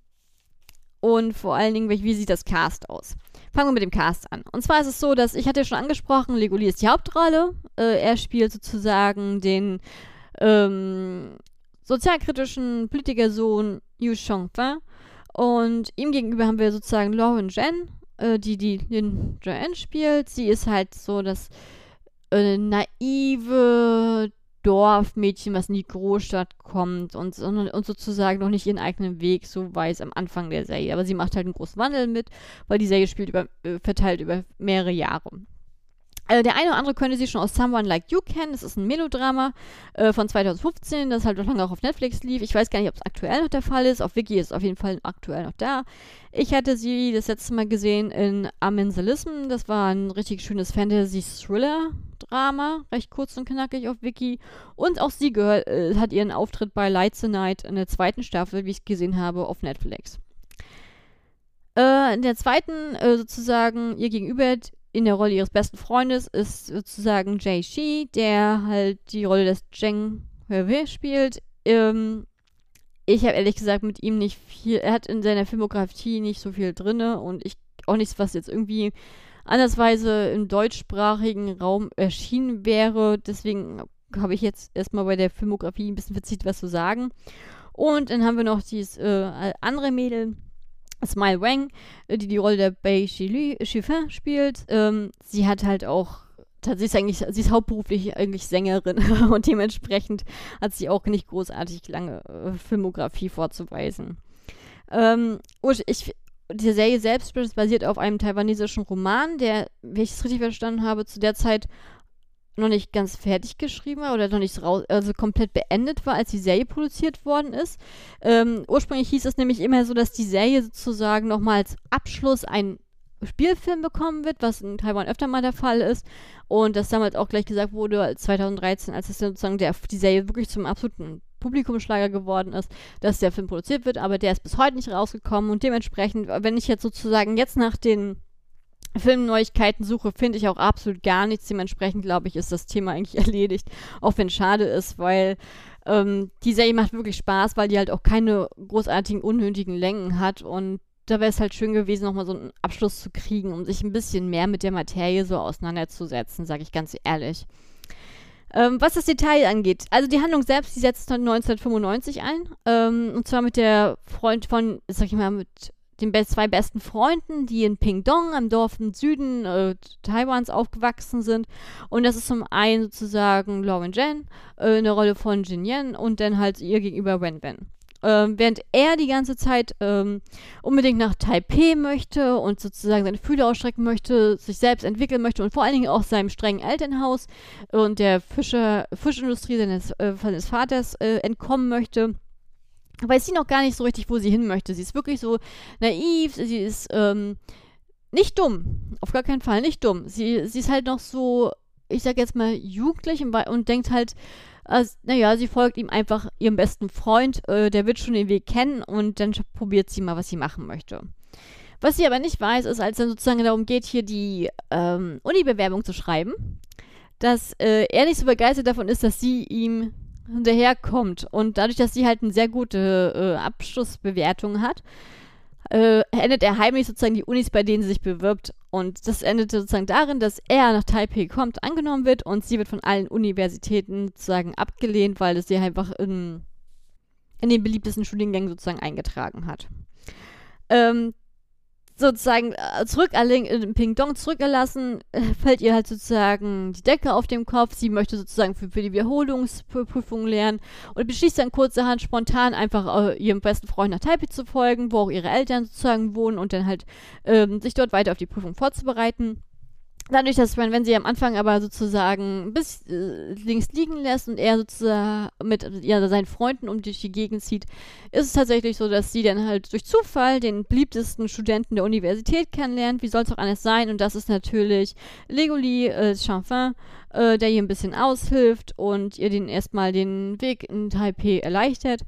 Speaker 1: und vor allen Dingen, wie sieht das Cast aus? Fangen wir mit dem Cast an. Und zwar ist es so, dass ich hatte ja schon angesprochen, Legoli ist die Hauptrolle. Äh, er spielt sozusagen den ähm, sozialkritischen Politikersohn Yu Chongfeng. Und ihm gegenüber haben wir sozusagen Lauren Jen, äh, die die Lin Joanne spielt. Sie ist halt so das äh, naive Dorfmädchen, was in die Großstadt kommt und, und, und, sozusagen noch nicht ihren eigenen Weg so weiß am Anfang der Serie. Aber sie macht halt einen großen Wandel mit, weil die Serie spielt über, äh, verteilt über mehrere Jahre. Also der eine oder andere könnte sie schon aus Someone Like You kennen. Das ist ein Melodrama äh, von 2015, das halt noch lange auch auf Netflix lief. Ich weiß gar nicht, ob es aktuell noch der Fall ist. Auf Wiki ist es auf jeden Fall aktuell noch da. Ich hatte sie das letzte Mal gesehen in Amensalism. Das war ein richtig schönes Fantasy-Thriller-Drama. Recht kurz und knackig auf Wiki. Und auch sie gehört, äh, hat ihren Auftritt bei Lights the Night in der zweiten Staffel, wie ich es gesehen habe, auf Netflix. Äh, in der zweiten, äh, sozusagen, ihr gegenüber in der Rolle ihres besten Freundes ist sozusagen Jay Shi, der halt die Rolle des Zheng Huiwei spielt. Ähm, ich habe ehrlich gesagt mit ihm nicht viel, er hat in seiner Filmografie nicht so viel drinne und ich auch nichts, was jetzt irgendwie andersweise im deutschsprachigen Raum erschienen wäre. Deswegen habe ich jetzt erstmal bei der Filmografie ein bisschen verzieht, was zu sagen. Und dann haben wir noch dieses äh, andere Mädel, Smile Wang, äh, die die Rolle der Bei Chifin spielt. Ähm, sie hat halt auch sie ist eigentlich, sie ist hauptberuflich eigentlich Sängerin und dementsprechend hat sie auch nicht großartig lange äh, Filmografie vorzuweisen. Ähm, ich, die Serie selbst basiert auf einem taiwanesischen Roman, der, wenn ich es richtig verstanden habe, zu der Zeit noch nicht ganz fertig geschrieben war oder noch nicht raus, also komplett beendet war, als die Serie produziert worden ist. Ähm, ursprünglich hieß es nämlich immer so, dass die Serie sozusagen nochmal als Abschluss einen Spielfilm bekommen wird, was in Taiwan öfter mal der Fall ist. Und das damals auch gleich gesagt wurde, 2013, als es sozusagen der, die Serie wirklich zum absoluten Publikumsschlager geworden ist, dass der Film produziert wird, aber der ist bis heute nicht rausgekommen und dementsprechend, wenn ich jetzt sozusagen jetzt nach den Filmneuigkeiten suche, finde ich auch absolut gar nichts. Dementsprechend glaube ich, ist das Thema eigentlich erledigt. Auch wenn es schade ist, weil ähm, die Serie macht wirklich Spaß, weil die halt auch keine großartigen, unnötigen Längen hat. Und da wäre es halt schön gewesen, nochmal so einen Abschluss zu kriegen, um sich ein bisschen mehr mit der Materie so auseinanderzusetzen, sage ich ganz ehrlich. Ähm, was das Detail angeht, also die Handlung selbst, die setzt 1995 ein. Ähm, und zwar mit der Freund von, sag ich mal, mit den be zwei besten Freunden, die in Pingdong, am Dorf im Süden äh, Taiwans aufgewachsen sind. Und das ist zum einen sozusagen Lauren Jen, äh, eine Rolle von Jin Yen und dann halt ihr gegenüber Wen Wen. Ähm, während er die ganze Zeit ähm, unbedingt nach Taipei möchte und sozusagen seine Fühler ausstrecken möchte, sich selbst entwickeln möchte und vor allen Dingen auch seinem strengen Elternhaus und der Fische, Fischindustrie seines, äh, seines Vaters äh, entkommen möchte weiß sie noch gar nicht so richtig, wo sie hin möchte. Sie ist wirklich so naiv, sie ist ähm, nicht dumm, auf gar keinen Fall nicht dumm. Sie, sie ist halt noch so, ich sag jetzt mal, jugendlich und, und denkt halt, also, naja, sie folgt ihm einfach ihrem besten Freund, äh, der wird schon den Weg kennen und dann probiert sie mal, was sie machen möchte. Was sie aber nicht weiß, ist, als dann sozusagen darum geht, hier die ähm, Uni-Bewerbung zu schreiben, dass äh, er nicht so begeistert davon ist, dass sie ihm hinterherkommt. Und dadurch, dass sie halt eine sehr gute äh, Abschlussbewertung hat, äh, endet er heimlich sozusagen die Unis, bei denen sie sich bewirbt. Und das endet sozusagen darin, dass er nach Taipei kommt, angenommen wird und sie wird von allen Universitäten sozusagen abgelehnt, weil es sie einfach in, in den beliebtesten Studiengängen sozusagen eingetragen hat. Ähm, sozusagen äh, zurück in Pingdong zurückgelassen, äh, fällt ihr halt sozusagen die Decke auf dem Kopf. Sie möchte sozusagen für, für die Wiederholungsprüfung lernen und beschließt dann kurzerhand spontan einfach äh, ihrem besten Freund nach Taipei zu folgen, wo auch ihre Eltern sozusagen wohnen und dann halt ähm, sich dort weiter auf die Prüfung vorzubereiten dadurch, dass man, wenn sie am Anfang aber sozusagen bis äh, links liegen lässt und er sozusagen mit ja, seinen Freunden um durch die Gegend zieht, ist es tatsächlich so, dass sie dann halt durch Zufall den beliebtesten Studenten der Universität kennenlernt. Wie soll es auch anders sein? Und das ist natürlich Legoli äh, Chanfin, äh, der ihr ein bisschen aushilft und ihr den erstmal den Weg in Taipei erleichtert.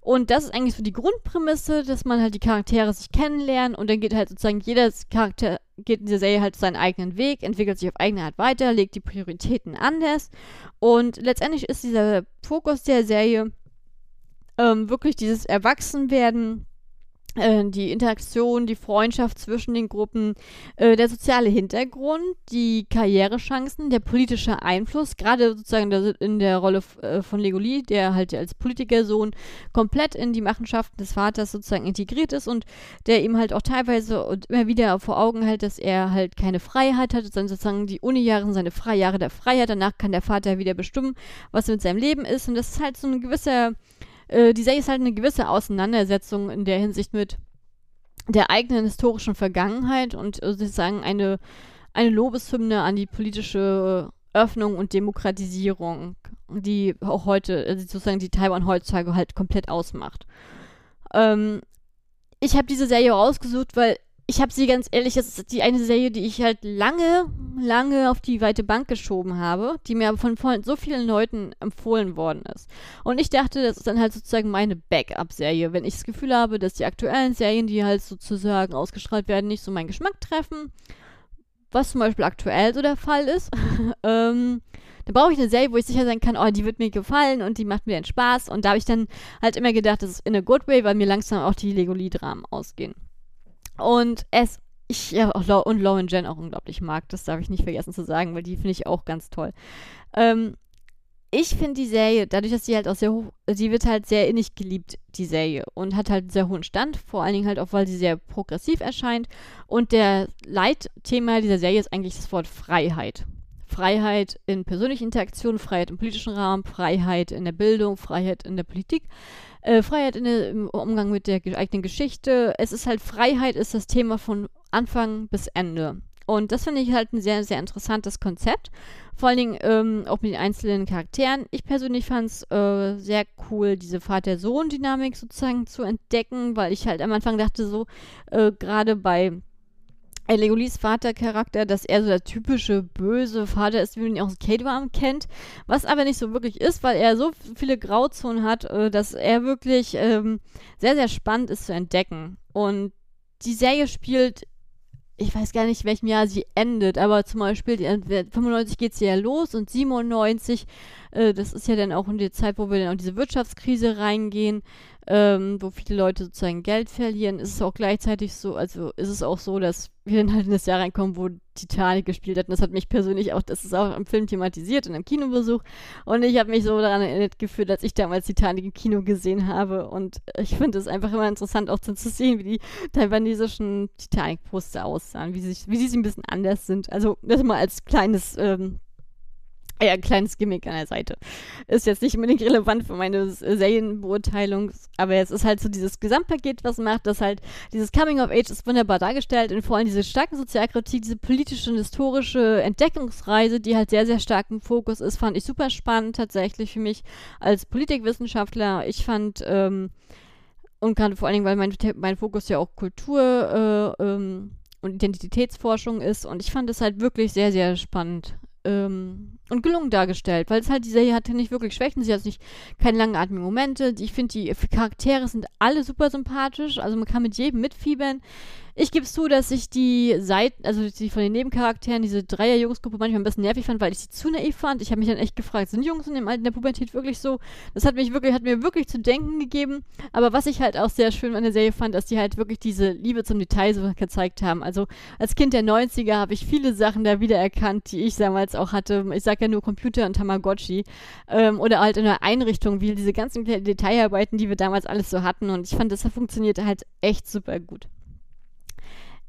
Speaker 1: Und das ist eigentlich so die Grundprämisse, dass man halt die Charaktere sich kennenlernt und dann geht halt sozusagen jeder Charakter geht in dieser Serie halt seinen eigenen Weg, entwickelt sich auf eigene Art weiter, legt die Prioritäten anders und letztendlich ist dieser Fokus der Serie ähm, wirklich dieses Erwachsenwerden die Interaktion, die Freundschaft zwischen den Gruppen, äh, der soziale Hintergrund, die Karrierechancen, der politische Einfluss, gerade sozusagen in der Rolle äh, von Legoli, der halt als Politikersohn komplett in die Machenschaften des Vaters sozusagen integriert ist und der ihm halt auch teilweise und immer wieder vor Augen hält, dass er halt keine Freiheit hat, sondern sozusagen die Uni-Jahre sind seine Freijahre der Freiheit, danach kann der Vater wieder bestimmen, was mit seinem Leben ist. Und das ist halt so ein gewisser äh, die Serie ist halt eine gewisse Auseinandersetzung in der Hinsicht mit der eigenen historischen Vergangenheit und äh, sozusagen eine, eine Lobeshymne an die politische Öffnung und Demokratisierung, die auch heute, also sozusagen die Taiwan heutzutage halt komplett ausmacht. Ähm, ich habe diese Serie rausgesucht, weil ich habe sie ganz ehrlich, das ist die eine Serie, die ich halt lange, lange auf die weite Bank geschoben habe, die mir aber von, so vielen Leuten empfohlen worden ist. Und ich dachte, das ist dann halt sozusagen meine Backup-Serie, wenn ich das Gefühl habe, dass die aktuellen Serien, die halt sozusagen ausgestrahlt werden, nicht so meinen Geschmack treffen, was zum Beispiel aktuell so der Fall ist, ähm, dann brauche ich eine Serie, wo ich sicher sein kann, oh, die wird mir gefallen und die macht mir den Spaß. Und da habe ich dann halt immer gedacht, das ist in a good way, weil mir langsam auch die Legoli-Dramen ausgehen. Und es, ich, ja, auch, und Lauren Jen auch unglaublich mag, das darf ich nicht vergessen zu sagen, weil die finde ich auch ganz toll. Ähm, ich finde die Serie, dadurch, dass sie halt auch sehr hoch, sie wird halt sehr innig geliebt, die Serie, und hat halt einen sehr hohen Stand, vor allen Dingen halt auch, weil sie sehr progressiv erscheint. Und der Leitthema dieser Serie ist eigentlich das Wort Freiheit. Freiheit in persönlichen Interaktionen, Freiheit im politischen Rahmen, Freiheit in der Bildung, Freiheit in der Politik äh, Freiheit der, im Umgang mit der eigenen Geschichte. Es ist halt Freiheit ist das Thema von Anfang bis Ende. Und das finde ich halt ein sehr, sehr interessantes Konzept. Vor allen Dingen ähm, auch mit den einzelnen Charakteren. Ich persönlich fand es äh, sehr cool, diese Vater-Sohn-Dynamik sozusagen zu entdecken, weil ich halt am Anfang dachte, so, äh, gerade bei Legolis Vatercharakter, dass er so der typische böse Vater ist, wie man ihn auch aus K-Drama kennt, was aber nicht so wirklich ist, weil er so viele Grauzonen hat, äh, dass er wirklich ähm, sehr, sehr spannend ist zu entdecken. Und die Serie spielt, ich weiß gar nicht, welchem Jahr sie endet, aber zum Beispiel, die, 95 geht sie ja los und 97, äh, das ist ja dann auch in die Zeit, wo wir dann auch diese Wirtschaftskrise reingehen, ähm, wo viele Leute sozusagen Geld verlieren, ist es auch gleichzeitig so, also ist es auch so, dass wir dann halt in das Jahr reinkommen, wo Titanic gespielt hat. Und das hat mich persönlich auch, das ist auch im Film thematisiert, in einem Kinobesuch. Und ich habe mich so daran erinnert gefühlt, als ich damals Titanic im Kino gesehen habe. Und ich finde es einfach immer interessant, auch zu sehen, wie die taiwanesischen Titanic-Poster aussahen, wie sie, wie sie ein bisschen anders sind. Also das mal als kleines ähm, ja, ein kleines Gimmick an der Seite. Ist jetzt nicht unbedingt relevant für meine Serienbeurteilung, aber es ist halt so dieses Gesamtpaket, was macht, dass halt dieses Coming of Age ist wunderbar dargestellt und vor allem diese starke Sozialkritik, diese politische und historische Entdeckungsreise, die halt sehr, sehr stark im Fokus ist, fand ich super spannend tatsächlich für mich als Politikwissenschaftler. Ich fand, ähm, und gerade vor allen Dingen, weil mein, mein Fokus ja auch Kultur äh, ähm, und Identitätsforschung ist und ich fand es halt wirklich sehr, sehr spannend ähm, und gelungen dargestellt, weil es halt die Serie hatte nicht wirklich Schwächen, sie hat nicht keine langatmigen Momente. Ich finde, die Charaktere sind alle super sympathisch, also man kann mit jedem mitfiebern. Ich gebe zu, dass ich die Seiten, also die von den Nebencharakteren, diese Dreier-Jungsgruppe manchmal ein bisschen nervig fand, weil ich sie zu naiv fand. Ich habe mich dann echt gefragt, sind Jungs in dem Alter der Pubertät wirklich so? Das hat mich wirklich, hat mir wirklich zu denken gegeben. Aber was ich halt auch sehr schön an der Serie fand, dass die halt wirklich diese Liebe zum Detail so gezeigt haben. Also als Kind der 90er habe ich viele Sachen da wiedererkannt, die ich damals auch hatte. Ich sage ja nur Computer und Tamagotchi. Ähm, oder halt in der Einrichtung, wie diese ganzen Detailarbeiten, die wir damals alles so hatten. Und ich fand, das funktioniert halt echt super gut.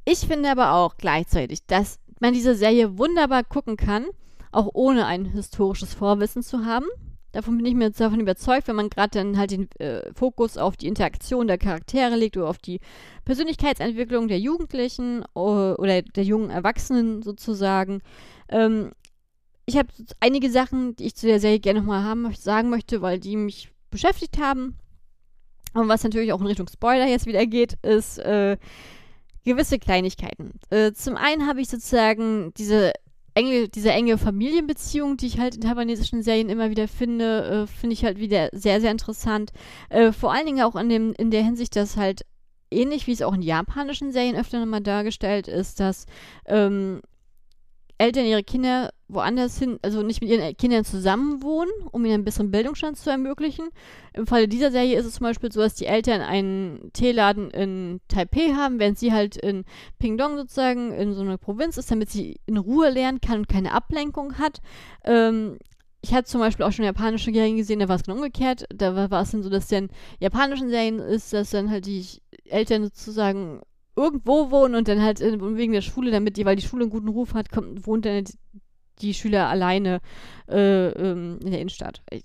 Speaker 1: Ich finde aber auch gleichzeitig, dass man diese Serie wunderbar gucken kann, auch ohne ein historisches Vorwissen zu haben. Davon bin ich mir davon überzeugt, wenn man gerade dann halt den äh, Fokus auf die Interaktion der Charaktere legt oder auf die Persönlichkeitsentwicklung der Jugendlichen oder der jungen Erwachsenen sozusagen. Ähm, ich habe einige Sachen, die ich zu der Serie gerne nochmal haben, sagen möchte, weil die mich beschäftigt haben. Und was natürlich auch in Richtung Spoiler jetzt wieder geht, ist, äh, gewisse Kleinigkeiten. Äh, zum einen habe ich sozusagen diese enge, diese enge Familienbeziehung, die ich halt in taiwanesischen Serien immer wieder finde, äh, finde ich halt wieder sehr, sehr interessant. Äh, vor allen Dingen auch in, dem, in der Hinsicht, dass halt ähnlich wie es auch in japanischen Serien öfter nochmal dargestellt ist, dass ähm, Eltern ihre Kinder woanders hin, also nicht mit ihren Kindern zusammenwohnen, um ihnen einen besseren Bildungsstand zu ermöglichen. Im Falle dieser Serie ist es zum Beispiel so, dass die Eltern einen Teeladen in Taipei haben, während sie halt in Pingdong sozusagen in so einer Provinz ist, damit sie in Ruhe lernen kann und keine Ablenkung hat. Ähm, ich hatte zum Beispiel auch schon japanische Serien gesehen, da war es genau umgekehrt. Da war, war es dann so, dass dann japanischen Serien ist, dass dann halt die Eltern sozusagen irgendwo wohnen und dann halt wegen der Schule, damit die, weil die Schule einen guten Ruf hat, kommt, wohnt dann die Schüler alleine äh, ähm, in der Innenstadt. Ich,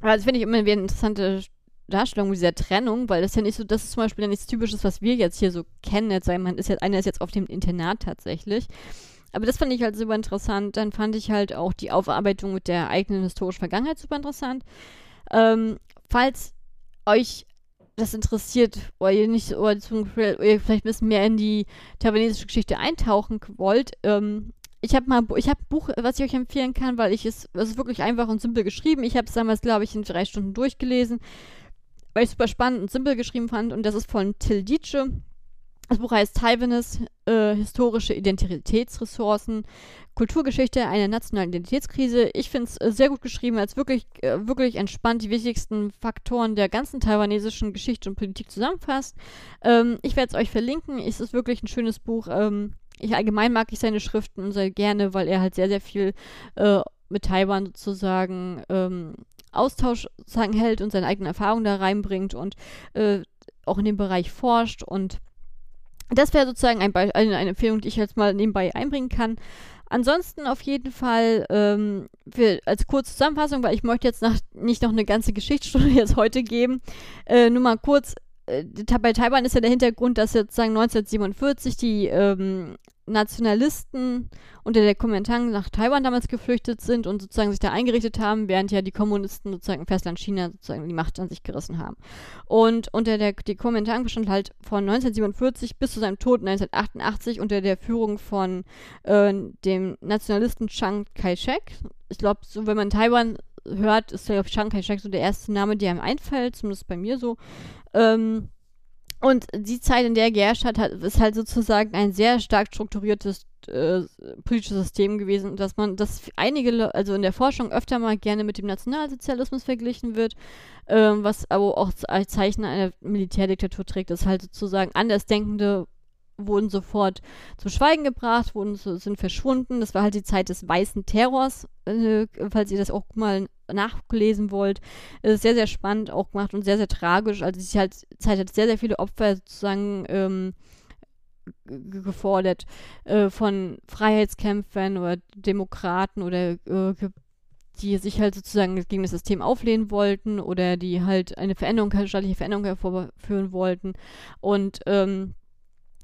Speaker 1: aber das finde ich immer wieder eine interessante Darstellung dieser Trennung, weil das ja nicht so, das ist zum Beispiel ja nichts Typisches, was wir jetzt hier so kennen. Jetzt man ist jetzt, einer ist jetzt auf dem Internat tatsächlich. Aber das fand ich halt super interessant. Dann fand ich halt auch die Aufarbeitung mit der eigenen historischen Vergangenheit super interessant. Ähm, falls euch das interessiert oder ihr nicht oder, ihr vielleicht ein bisschen mehr in die taiwanesische Geschichte eintauchen wollt, ähm, ich habe mal, ich habe ein Buch, was ich euch empfehlen kann, weil ich es, es ist wirklich einfach und simpel geschrieben. Ich habe es damals, glaube ich, in drei Stunden durchgelesen, weil ich es super spannend und simpel geschrieben fand. Und das ist von Till Dietsche. Das Buch heißt Taiwanes äh, historische Identitätsressourcen, Kulturgeschichte einer nationalen Identitätskrise. Ich finde es äh, sehr gut geschrieben, als wirklich, äh, wirklich entspannt die wichtigsten Faktoren der ganzen taiwanesischen Geschichte und Politik zusammenfasst. Ähm, ich werde es euch verlinken. Es ist wirklich ein schönes Buch. Ähm, ich allgemein mag ich seine Schriften sehr gerne, weil er halt sehr, sehr viel mit Taiwan sozusagen ähm, Austausch sozusagen hält und seine eigenen Erfahrungen da reinbringt und auch in dem Bereich forscht und das wäre sozusagen ein eine, eine, Empfehlung, die ich jetzt mal nebenbei einbringen kann. Ansonsten auf jeden Fall ähm, für, als kurze Zusammenfassung, weil ich möchte jetzt nach, nicht noch eine ganze Geschichtsstunde jetzt heute geben, äh, nur mal kurz. Äh, bei Taiwan ist ja der Hintergrund, dass sozusagen 1947 die ähm, Nationalisten unter der Kuomintang nach Taiwan damals geflüchtet sind und sozusagen sich da eingerichtet haben, während ja die Kommunisten sozusagen im Festland China sozusagen die Macht an sich gerissen haben. Und unter der die Kuomintang bestand halt von 1947 bis zu seinem Tod 1988 unter der Führung von äh, dem Nationalisten Chiang Kai-shek. Ich glaube, so wenn man Taiwan hört, ist ja Chiang Kai-shek so der erste Name, der einem einfällt, zumindest bei mir so. Ähm, Und die Zeit, in der er geherrscht hat, ist halt sozusagen ein sehr stark strukturiertes äh, politisches System gewesen, dass man, dass einige, also in der Forschung öfter mal gerne mit dem Nationalsozialismus verglichen wird, äh, was aber auch als Zeichen einer Militärdiktatur trägt, dass halt sozusagen Andersdenkende wurden sofort zum Schweigen gebracht, wurden sind verschwunden. Das war halt die Zeit des weißen Terrors, äh, falls ihr das auch mal nachgelesen wollt. Es ist sehr, sehr spannend auch gemacht und sehr, sehr tragisch. Also die halt, Zeit hat sehr, sehr viele Opfer sozusagen ähm, gefordert äh, von Freiheitskämpfern oder Demokraten oder äh, die sich halt sozusagen gegen das System auflehnen wollten oder die halt eine Veränderung, staatliche Veränderung hervorführen wollten. Und ähm,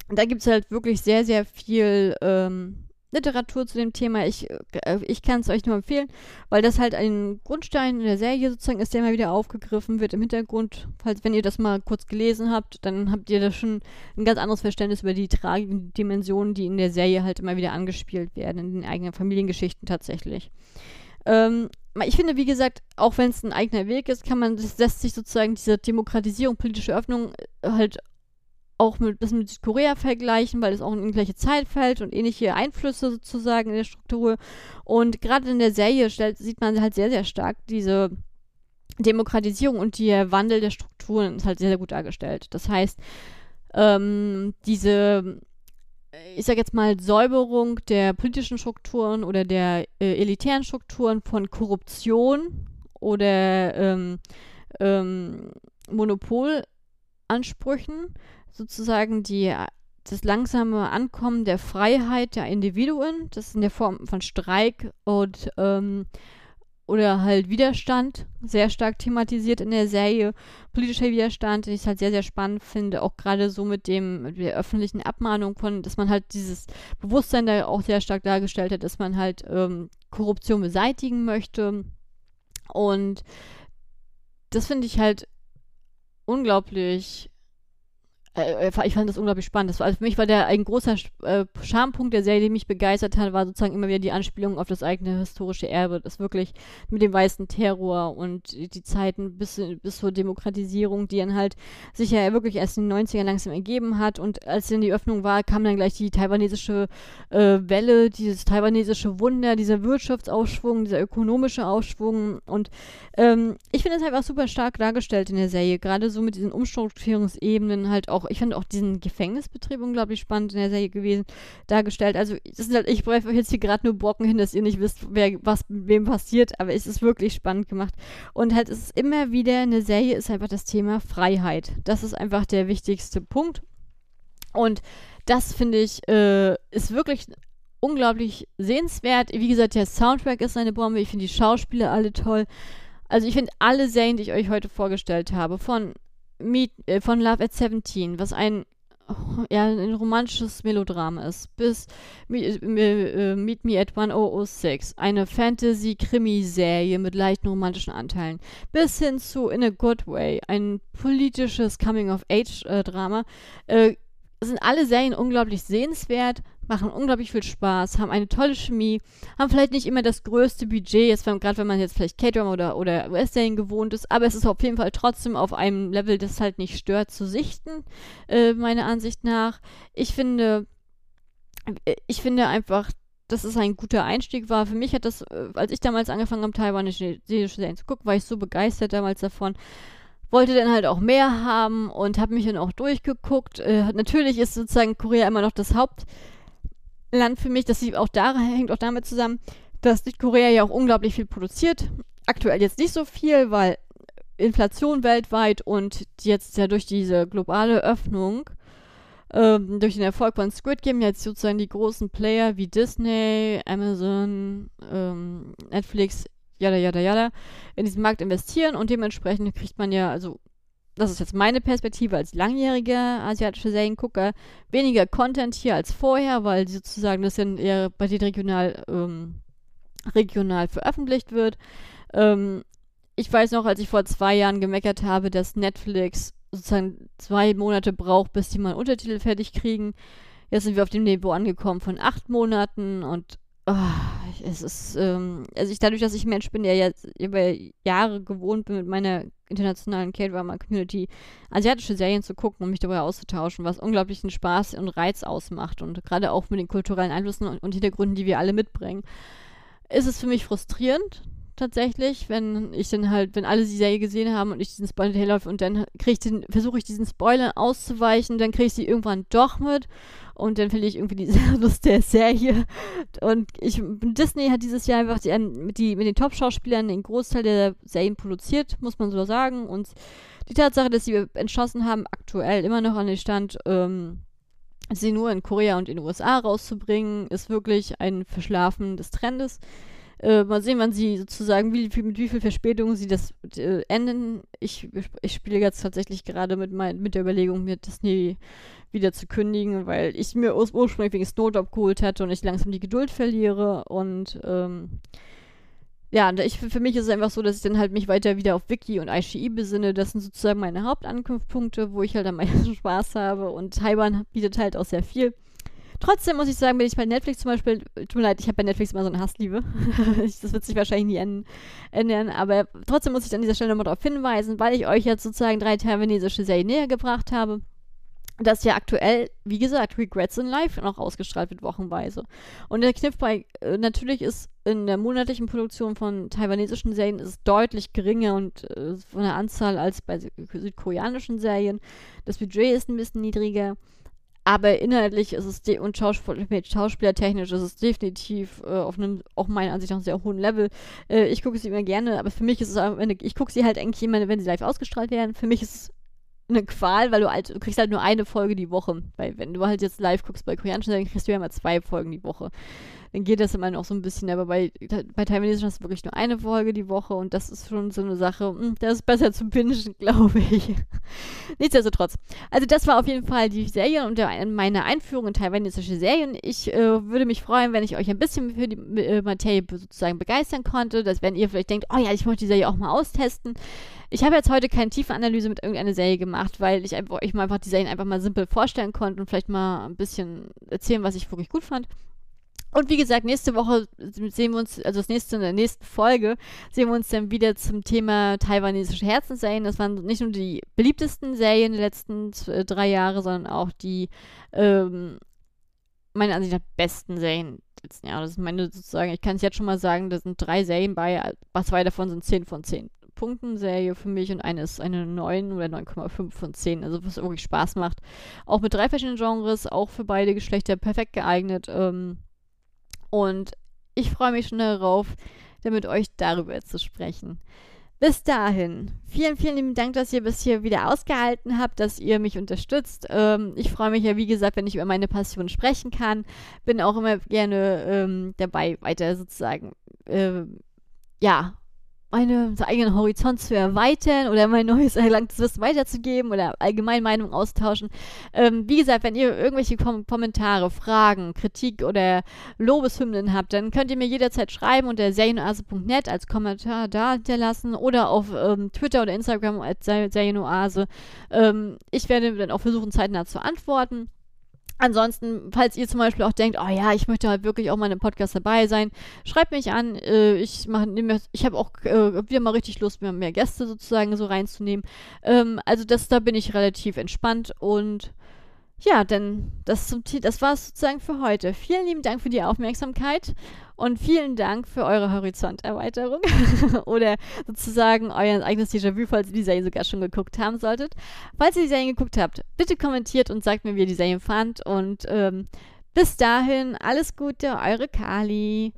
Speaker 1: da gibt es halt wirklich sehr, sehr viel ähm, Literatur zu dem Thema. Ich, äh, ich kann es euch nur empfehlen, weil das halt ein Grundstein in der Serie sozusagen ist, der immer wieder aufgegriffen wird im Hintergrund. Falls, wenn ihr das mal kurz gelesen habt, dann habt ihr da schon ein ganz anderes Verständnis über die tragischen Dimensionen, die in der Serie halt immer wieder angespielt werden, in den eigenen Familiengeschichten tatsächlich. Ähm, ich finde, wie gesagt, auch wenn es ein eigener Weg ist, kann man, das lässt sich sozusagen diese Demokratisierung, politische Öffnung äh, halt auch mit, das mit Südkorea vergleichen, weil es auch in die gleiche Zeit fällt und ähnliche Einflüsse sozusagen in der Struktur. Und gerade in der Serie stellt, sieht man halt sehr, sehr stark diese Demokratisierung und der Wandel der Strukturen ist halt sehr, sehr gut dargestellt. Das heißt, ähm, diese, ich sag jetzt mal, Säuberung der politischen Strukturen oder der äh, elitären Strukturen von Korruption oder ähm, ähm, Monopolansprüchen sozusagen die, das langsame Ankommen der Freiheit der Individuen, das in der Form von Streik und ähm, oder halt Widerstand, sehr stark thematisiert in der Serie. Politischer Widerstand, den ich halt sehr, sehr spannend finde, auch gerade so mit dem, mit der öffentlichen Abmahnung von, dass man halt dieses Bewusstsein da auch sehr stark dargestellt hat, dass man halt ähm, Korruption beseitigen möchte. Und das finde ich halt unglaublich äh, äh, ich fand das unglaublich spannend. Das war, also für mich war der ein großer äh, der Serie, die mich begeistert hat, war sozusagen immer wieder die Anspielung auf das eigene historische Erbe. Das wirklich mit dem weißen Terror und die Zeiten bis, bis zur Demokratisierung, die dann halt sich ja wirklich erst in den 90ern langsam ergeben hat. Und als dann die Öffnung war, kam dann gleich die taiwanesische äh, Welle, dieses taiwanesische Wunder, dieser Wirtschaftsaufschwung, dieser ökonomische Aufschwung. Und ähm, ich finde es einfach super stark dargestellt in der Serie, gerade so mit diesen Umstrukturierungsebenen halt auch ich finde auch diesen Gefängnisbetrieb unglaublich spannend in der Serie gewesen, dargestellt. Also, halt, ich breche euch jetzt hier gerade nur Brocken hin, dass ihr nicht wisst, wer, was mit wem passiert, aber es ist wirklich spannend gemacht. Und halt, es ist immer wieder eine Serie, ist einfach das Thema Freiheit. Das ist einfach der wichtigste Punkt. Und das finde ich, äh, ist wirklich unglaublich sehenswert. Wie gesagt, der Soundtrack ist eine Bombe. Ich finde die Schauspieler alle toll. Also ich finde alle Serien, die ich euch heute vorgestellt habe, von Meet, äh, von Love at 17, was ein ja, ein romantisches Melodram ist, bis Meet, äh, äh, Meet Me at 1006, eine Fantasy-Krimi-Serie mit leichten romantischen Anteilen, bis hin zu In a Good Way, ein politisches Coming-of-Age-Drama, äh, sind alle Serien unglaublich sehenswert, machen unglaublich viel Spaß, haben eine tolle Chemie, haben vielleicht nicht immer das größte Budget, jetzt gerade wenn man jetzt vielleicht K-Drama oder, oder US-Serien gewohnt ist, aber es ist auf jeden Fall trotzdem auf einem Level, das halt nicht stört zu sichten, äh, meiner Ansicht nach. Ich finde, äh, ich finde einfach, dass es ein guter Einstieg war. Für mich hat das, äh, als ich damals angefangen habe, taiwanische Serien zu gucken, war ich so begeistert damals davon wollte dann halt auch mehr haben und habe mich dann auch durchgeguckt. Äh, natürlich ist sozusagen Korea immer noch das Hauptland für mich. Das auch da, hängt auch damit zusammen, dass Südkorea ja auch unglaublich viel produziert. Aktuell jetzt nicht so viel, weil Inflation weltweit und jetzt ja durch diese globale Öffnung, ähm, durch den Erfolg von Squid Game jetzt sozusagen die großen Player wie Disney, Amazon, ähm, Netflix jada, jada, jada, in diesen Markt investieren und dementsprechend kriegt man ja, also, das ist jetzt meine Perspektive als langjähriger asiatische Seriengucker, weniger Content hier als vorher, weil sozusagen das dann eher bei den regional, ähm, regional veröffentlicht wird. Ähm, ich weiß noch, als ich vor zwei Jahren gemeckert habe, dass Netflix sozusagen zwei Monate braucht, bis die mal Untertitel fertig kriegen. Jetzt sind wir auf dem Niveau angekommen von acht Monaten und oh, es ist, ähm, also ich dadurch, dass ich ein Mensch bin, der jetzt über Jahre gewohnt bin, mit meiner internationalen K-Drama-Community asiatische Serien zu gucken und mich darüber auszutauschen, was unglaublichen Spaß und Reiz ausmacht und gerade auch mit den kulturellen Einflüssen und, und Hintergründen, die wir alle mitbringen, ist es für mich frustrierend, tatsächlich, wenn ich dann halt, wenn alle die Serie gesehen haben und ich diesen Spoiler hinterherläufe und dann versuche ich diesen Spoiler auszuweichen, dann kriege ich sie irgendwann doch mit und dann verliere ich irgendwie die Lust der Serie. Und ich, Disney hat dieses Jahr einfach die, mit, die, mit den Top-Schauspielern den Großteil der Serien produziert, muss man so sagen. Und die Tatsache, dass sie entschlossen haben, aktuell immer noch an den Stand, ähm, sie nur in Korea und in den USA rauszubringen, ist wirklich ein Verschlafen des Trendes. Äh, mal sehen, wann sie sozusagen, wie, mit wie viel Verspätung sie das äh, enden. Ich, ich spiele jetzt tatsächlich gerade mit, mein, mit der Überlegung, mir Disney wieder zu kündigen, weil ich mir ur ursprünglich wegen Snowdrop geholt hatte und ich langsam die Geduld verliere. Und ähm, ja, ich, für mich ist es einfach so, dass ich dann halt mich weiter wieder auf Wiki und ICI besinne. Das sind sozusagen meine Hauptanknüpfpunkte, wo ich halt am meisten Spaß habe. Und Taiwan bietet halt auch sehr viel. Trotzdem muss ich sagen, bin ich bei Netflix zum Beispiel, tut mir leid, ich habe bei Netflix immer so eine Hassliebe. das wird sich wahrscheinlich nie ändern, aber trotzdem muss ich an dieser Stelle nochmal darauf hinweisen, weil ich euch jetzt sozusagen drei taiwanesische Serien näher gebracht habe dass ja aktuell, wie gesagt, Regrets in Life noch ausgestrahlt wird, wochenweise. Und der Kniff bei, äh, natürlich ist in der monatlichen Produktion von taiwanesischen Serien ist deutlich geringer und äh, von der Anzahl als bei südkoreanischen Serien. Das Budget ist ein bisschen niedriger. Aber inhaltlich ist es und Schauspiel schauspielertechnisch ist es definitiv äh, auf einem, auch meiner Ansicht nach, sehr hohen Level. Äh, ich gucke sie immer gerne, aber für mich ist es, ich gucke sie halt eigentlich immer, wenn sie live ausgestrahlt werden. Für mich ist es eine Qual, weil du halt, du kriegst halt nur eine Folge die Woche. Weil wenn du halt jetzt live guckst bei koreanischen Serien, kriegst du ja immer zwei Folgen die Woche dann geht das immer noch so ein bisschen, aber bei, bei Taiwanesischen hast du wirklich nur eine Folge die Woche und das ist schon so eine Sache, hm, das ist besser zu bingen, glaube ich. Nichtsdestotrotz. Also das war auf jeden Fall die Serie und meine Einführung in taiwanesische Serien. Ich äh, würde mich freuen, wenn ich euch ein bisschen für die äh, Materie sozusagen begeistern konnte, dass wenn ihr vielleicht denkt, oh ja, ich möchte die Serie auch mal austesten. Ich habe jetzt heute keine tiefe Analyse mit irgendeiner Serie gemacht, weil ich einfach, euch mal einfach die Serien einfach mal simpel vorstellen konnte und vielleicht mal ein bisschen erzählen, was ich wirklich gut fand. Und wie gesagt, nächste Woche sehen wir uns, also das nächste in der nächsten Folge, sehen wir uns dann wieder zum Thema taiwanesische Herzensserien. Das waren nicht nur die beliebtesten Serien der letzten äh, drei Jahre, sondern auch die, ähm, meiner Ansicht nach, besten Serien der letzten Jahre. Das ist meine sozusagen, ich kann es jetzt schon mal sagen, da sind drei Serien bei, zwei davon sind 10 von 10 Punkten Serie für mich und eine ist eine 9 oder 9,5 von 10. Also was wirklich Spaß macht. Auch mit drei verschiedenen Genres, auch für beide Geschlechter perfekt geeignet. Ähm, und ich freue mich schon darauf, mit euch darüber zu sprechen. Bis dahin, vielen, vielen lieben Dank, dass ihr bis hier wieder ausgehalten habt, dass ihr mich unterstützt. Ähm, ich freue mich ja, wie gesagt, wenn ich über meine Passion sprechen kann. Bin auch immer gerne ähm, dabei, weiter sozusagen, äh, ja, meinen eigenen Horizont zu erweitern oder mein neues erlangtes Wissen weiterzugeben oder allgemein Meinung austauschen. Ähm, wie gesagt, wenn ihr irgendwelche Kom Kommentare, Fragen, Kritik oder Lobeshymnen habt, dann könnt ihr mir jederzeit schreiben unter serienoase.net als Kommentar da hinterlassen oder auf ähm, Twitter oder Instagram als Serienoase. Ähm, ich werde dann auch versuchen, zeitnah zu antworten. Ansonsten, falls ihr zum Beispiel auch denkt, oh ja, ich möchte halt wirklich auch mal in einem Podcast dabei sein, schreibt mich an. Äh, ich mache, ich habe auch äh, wieder mal richtig Lust, mehr, mehr Gäste sozusagen so reinzunehmen. Ähm, also das, da bin ich relativ entspannt und ja, denn das, das war es sozusagen für heute. Vielen lieben Dank für die Aufmerksamkeit und vielen Dank für eure Horizonterweiterung oder sozusagen euer eigenes Déjà-vu, falls ihr die Serie sogar schon geguckt haben solltet. Falls ihr die Serie geguckt habt, bitte kommentiert und sagt mir, wie ihr die Serie fand und ähm, bis dahin alles Gute, eure Kali.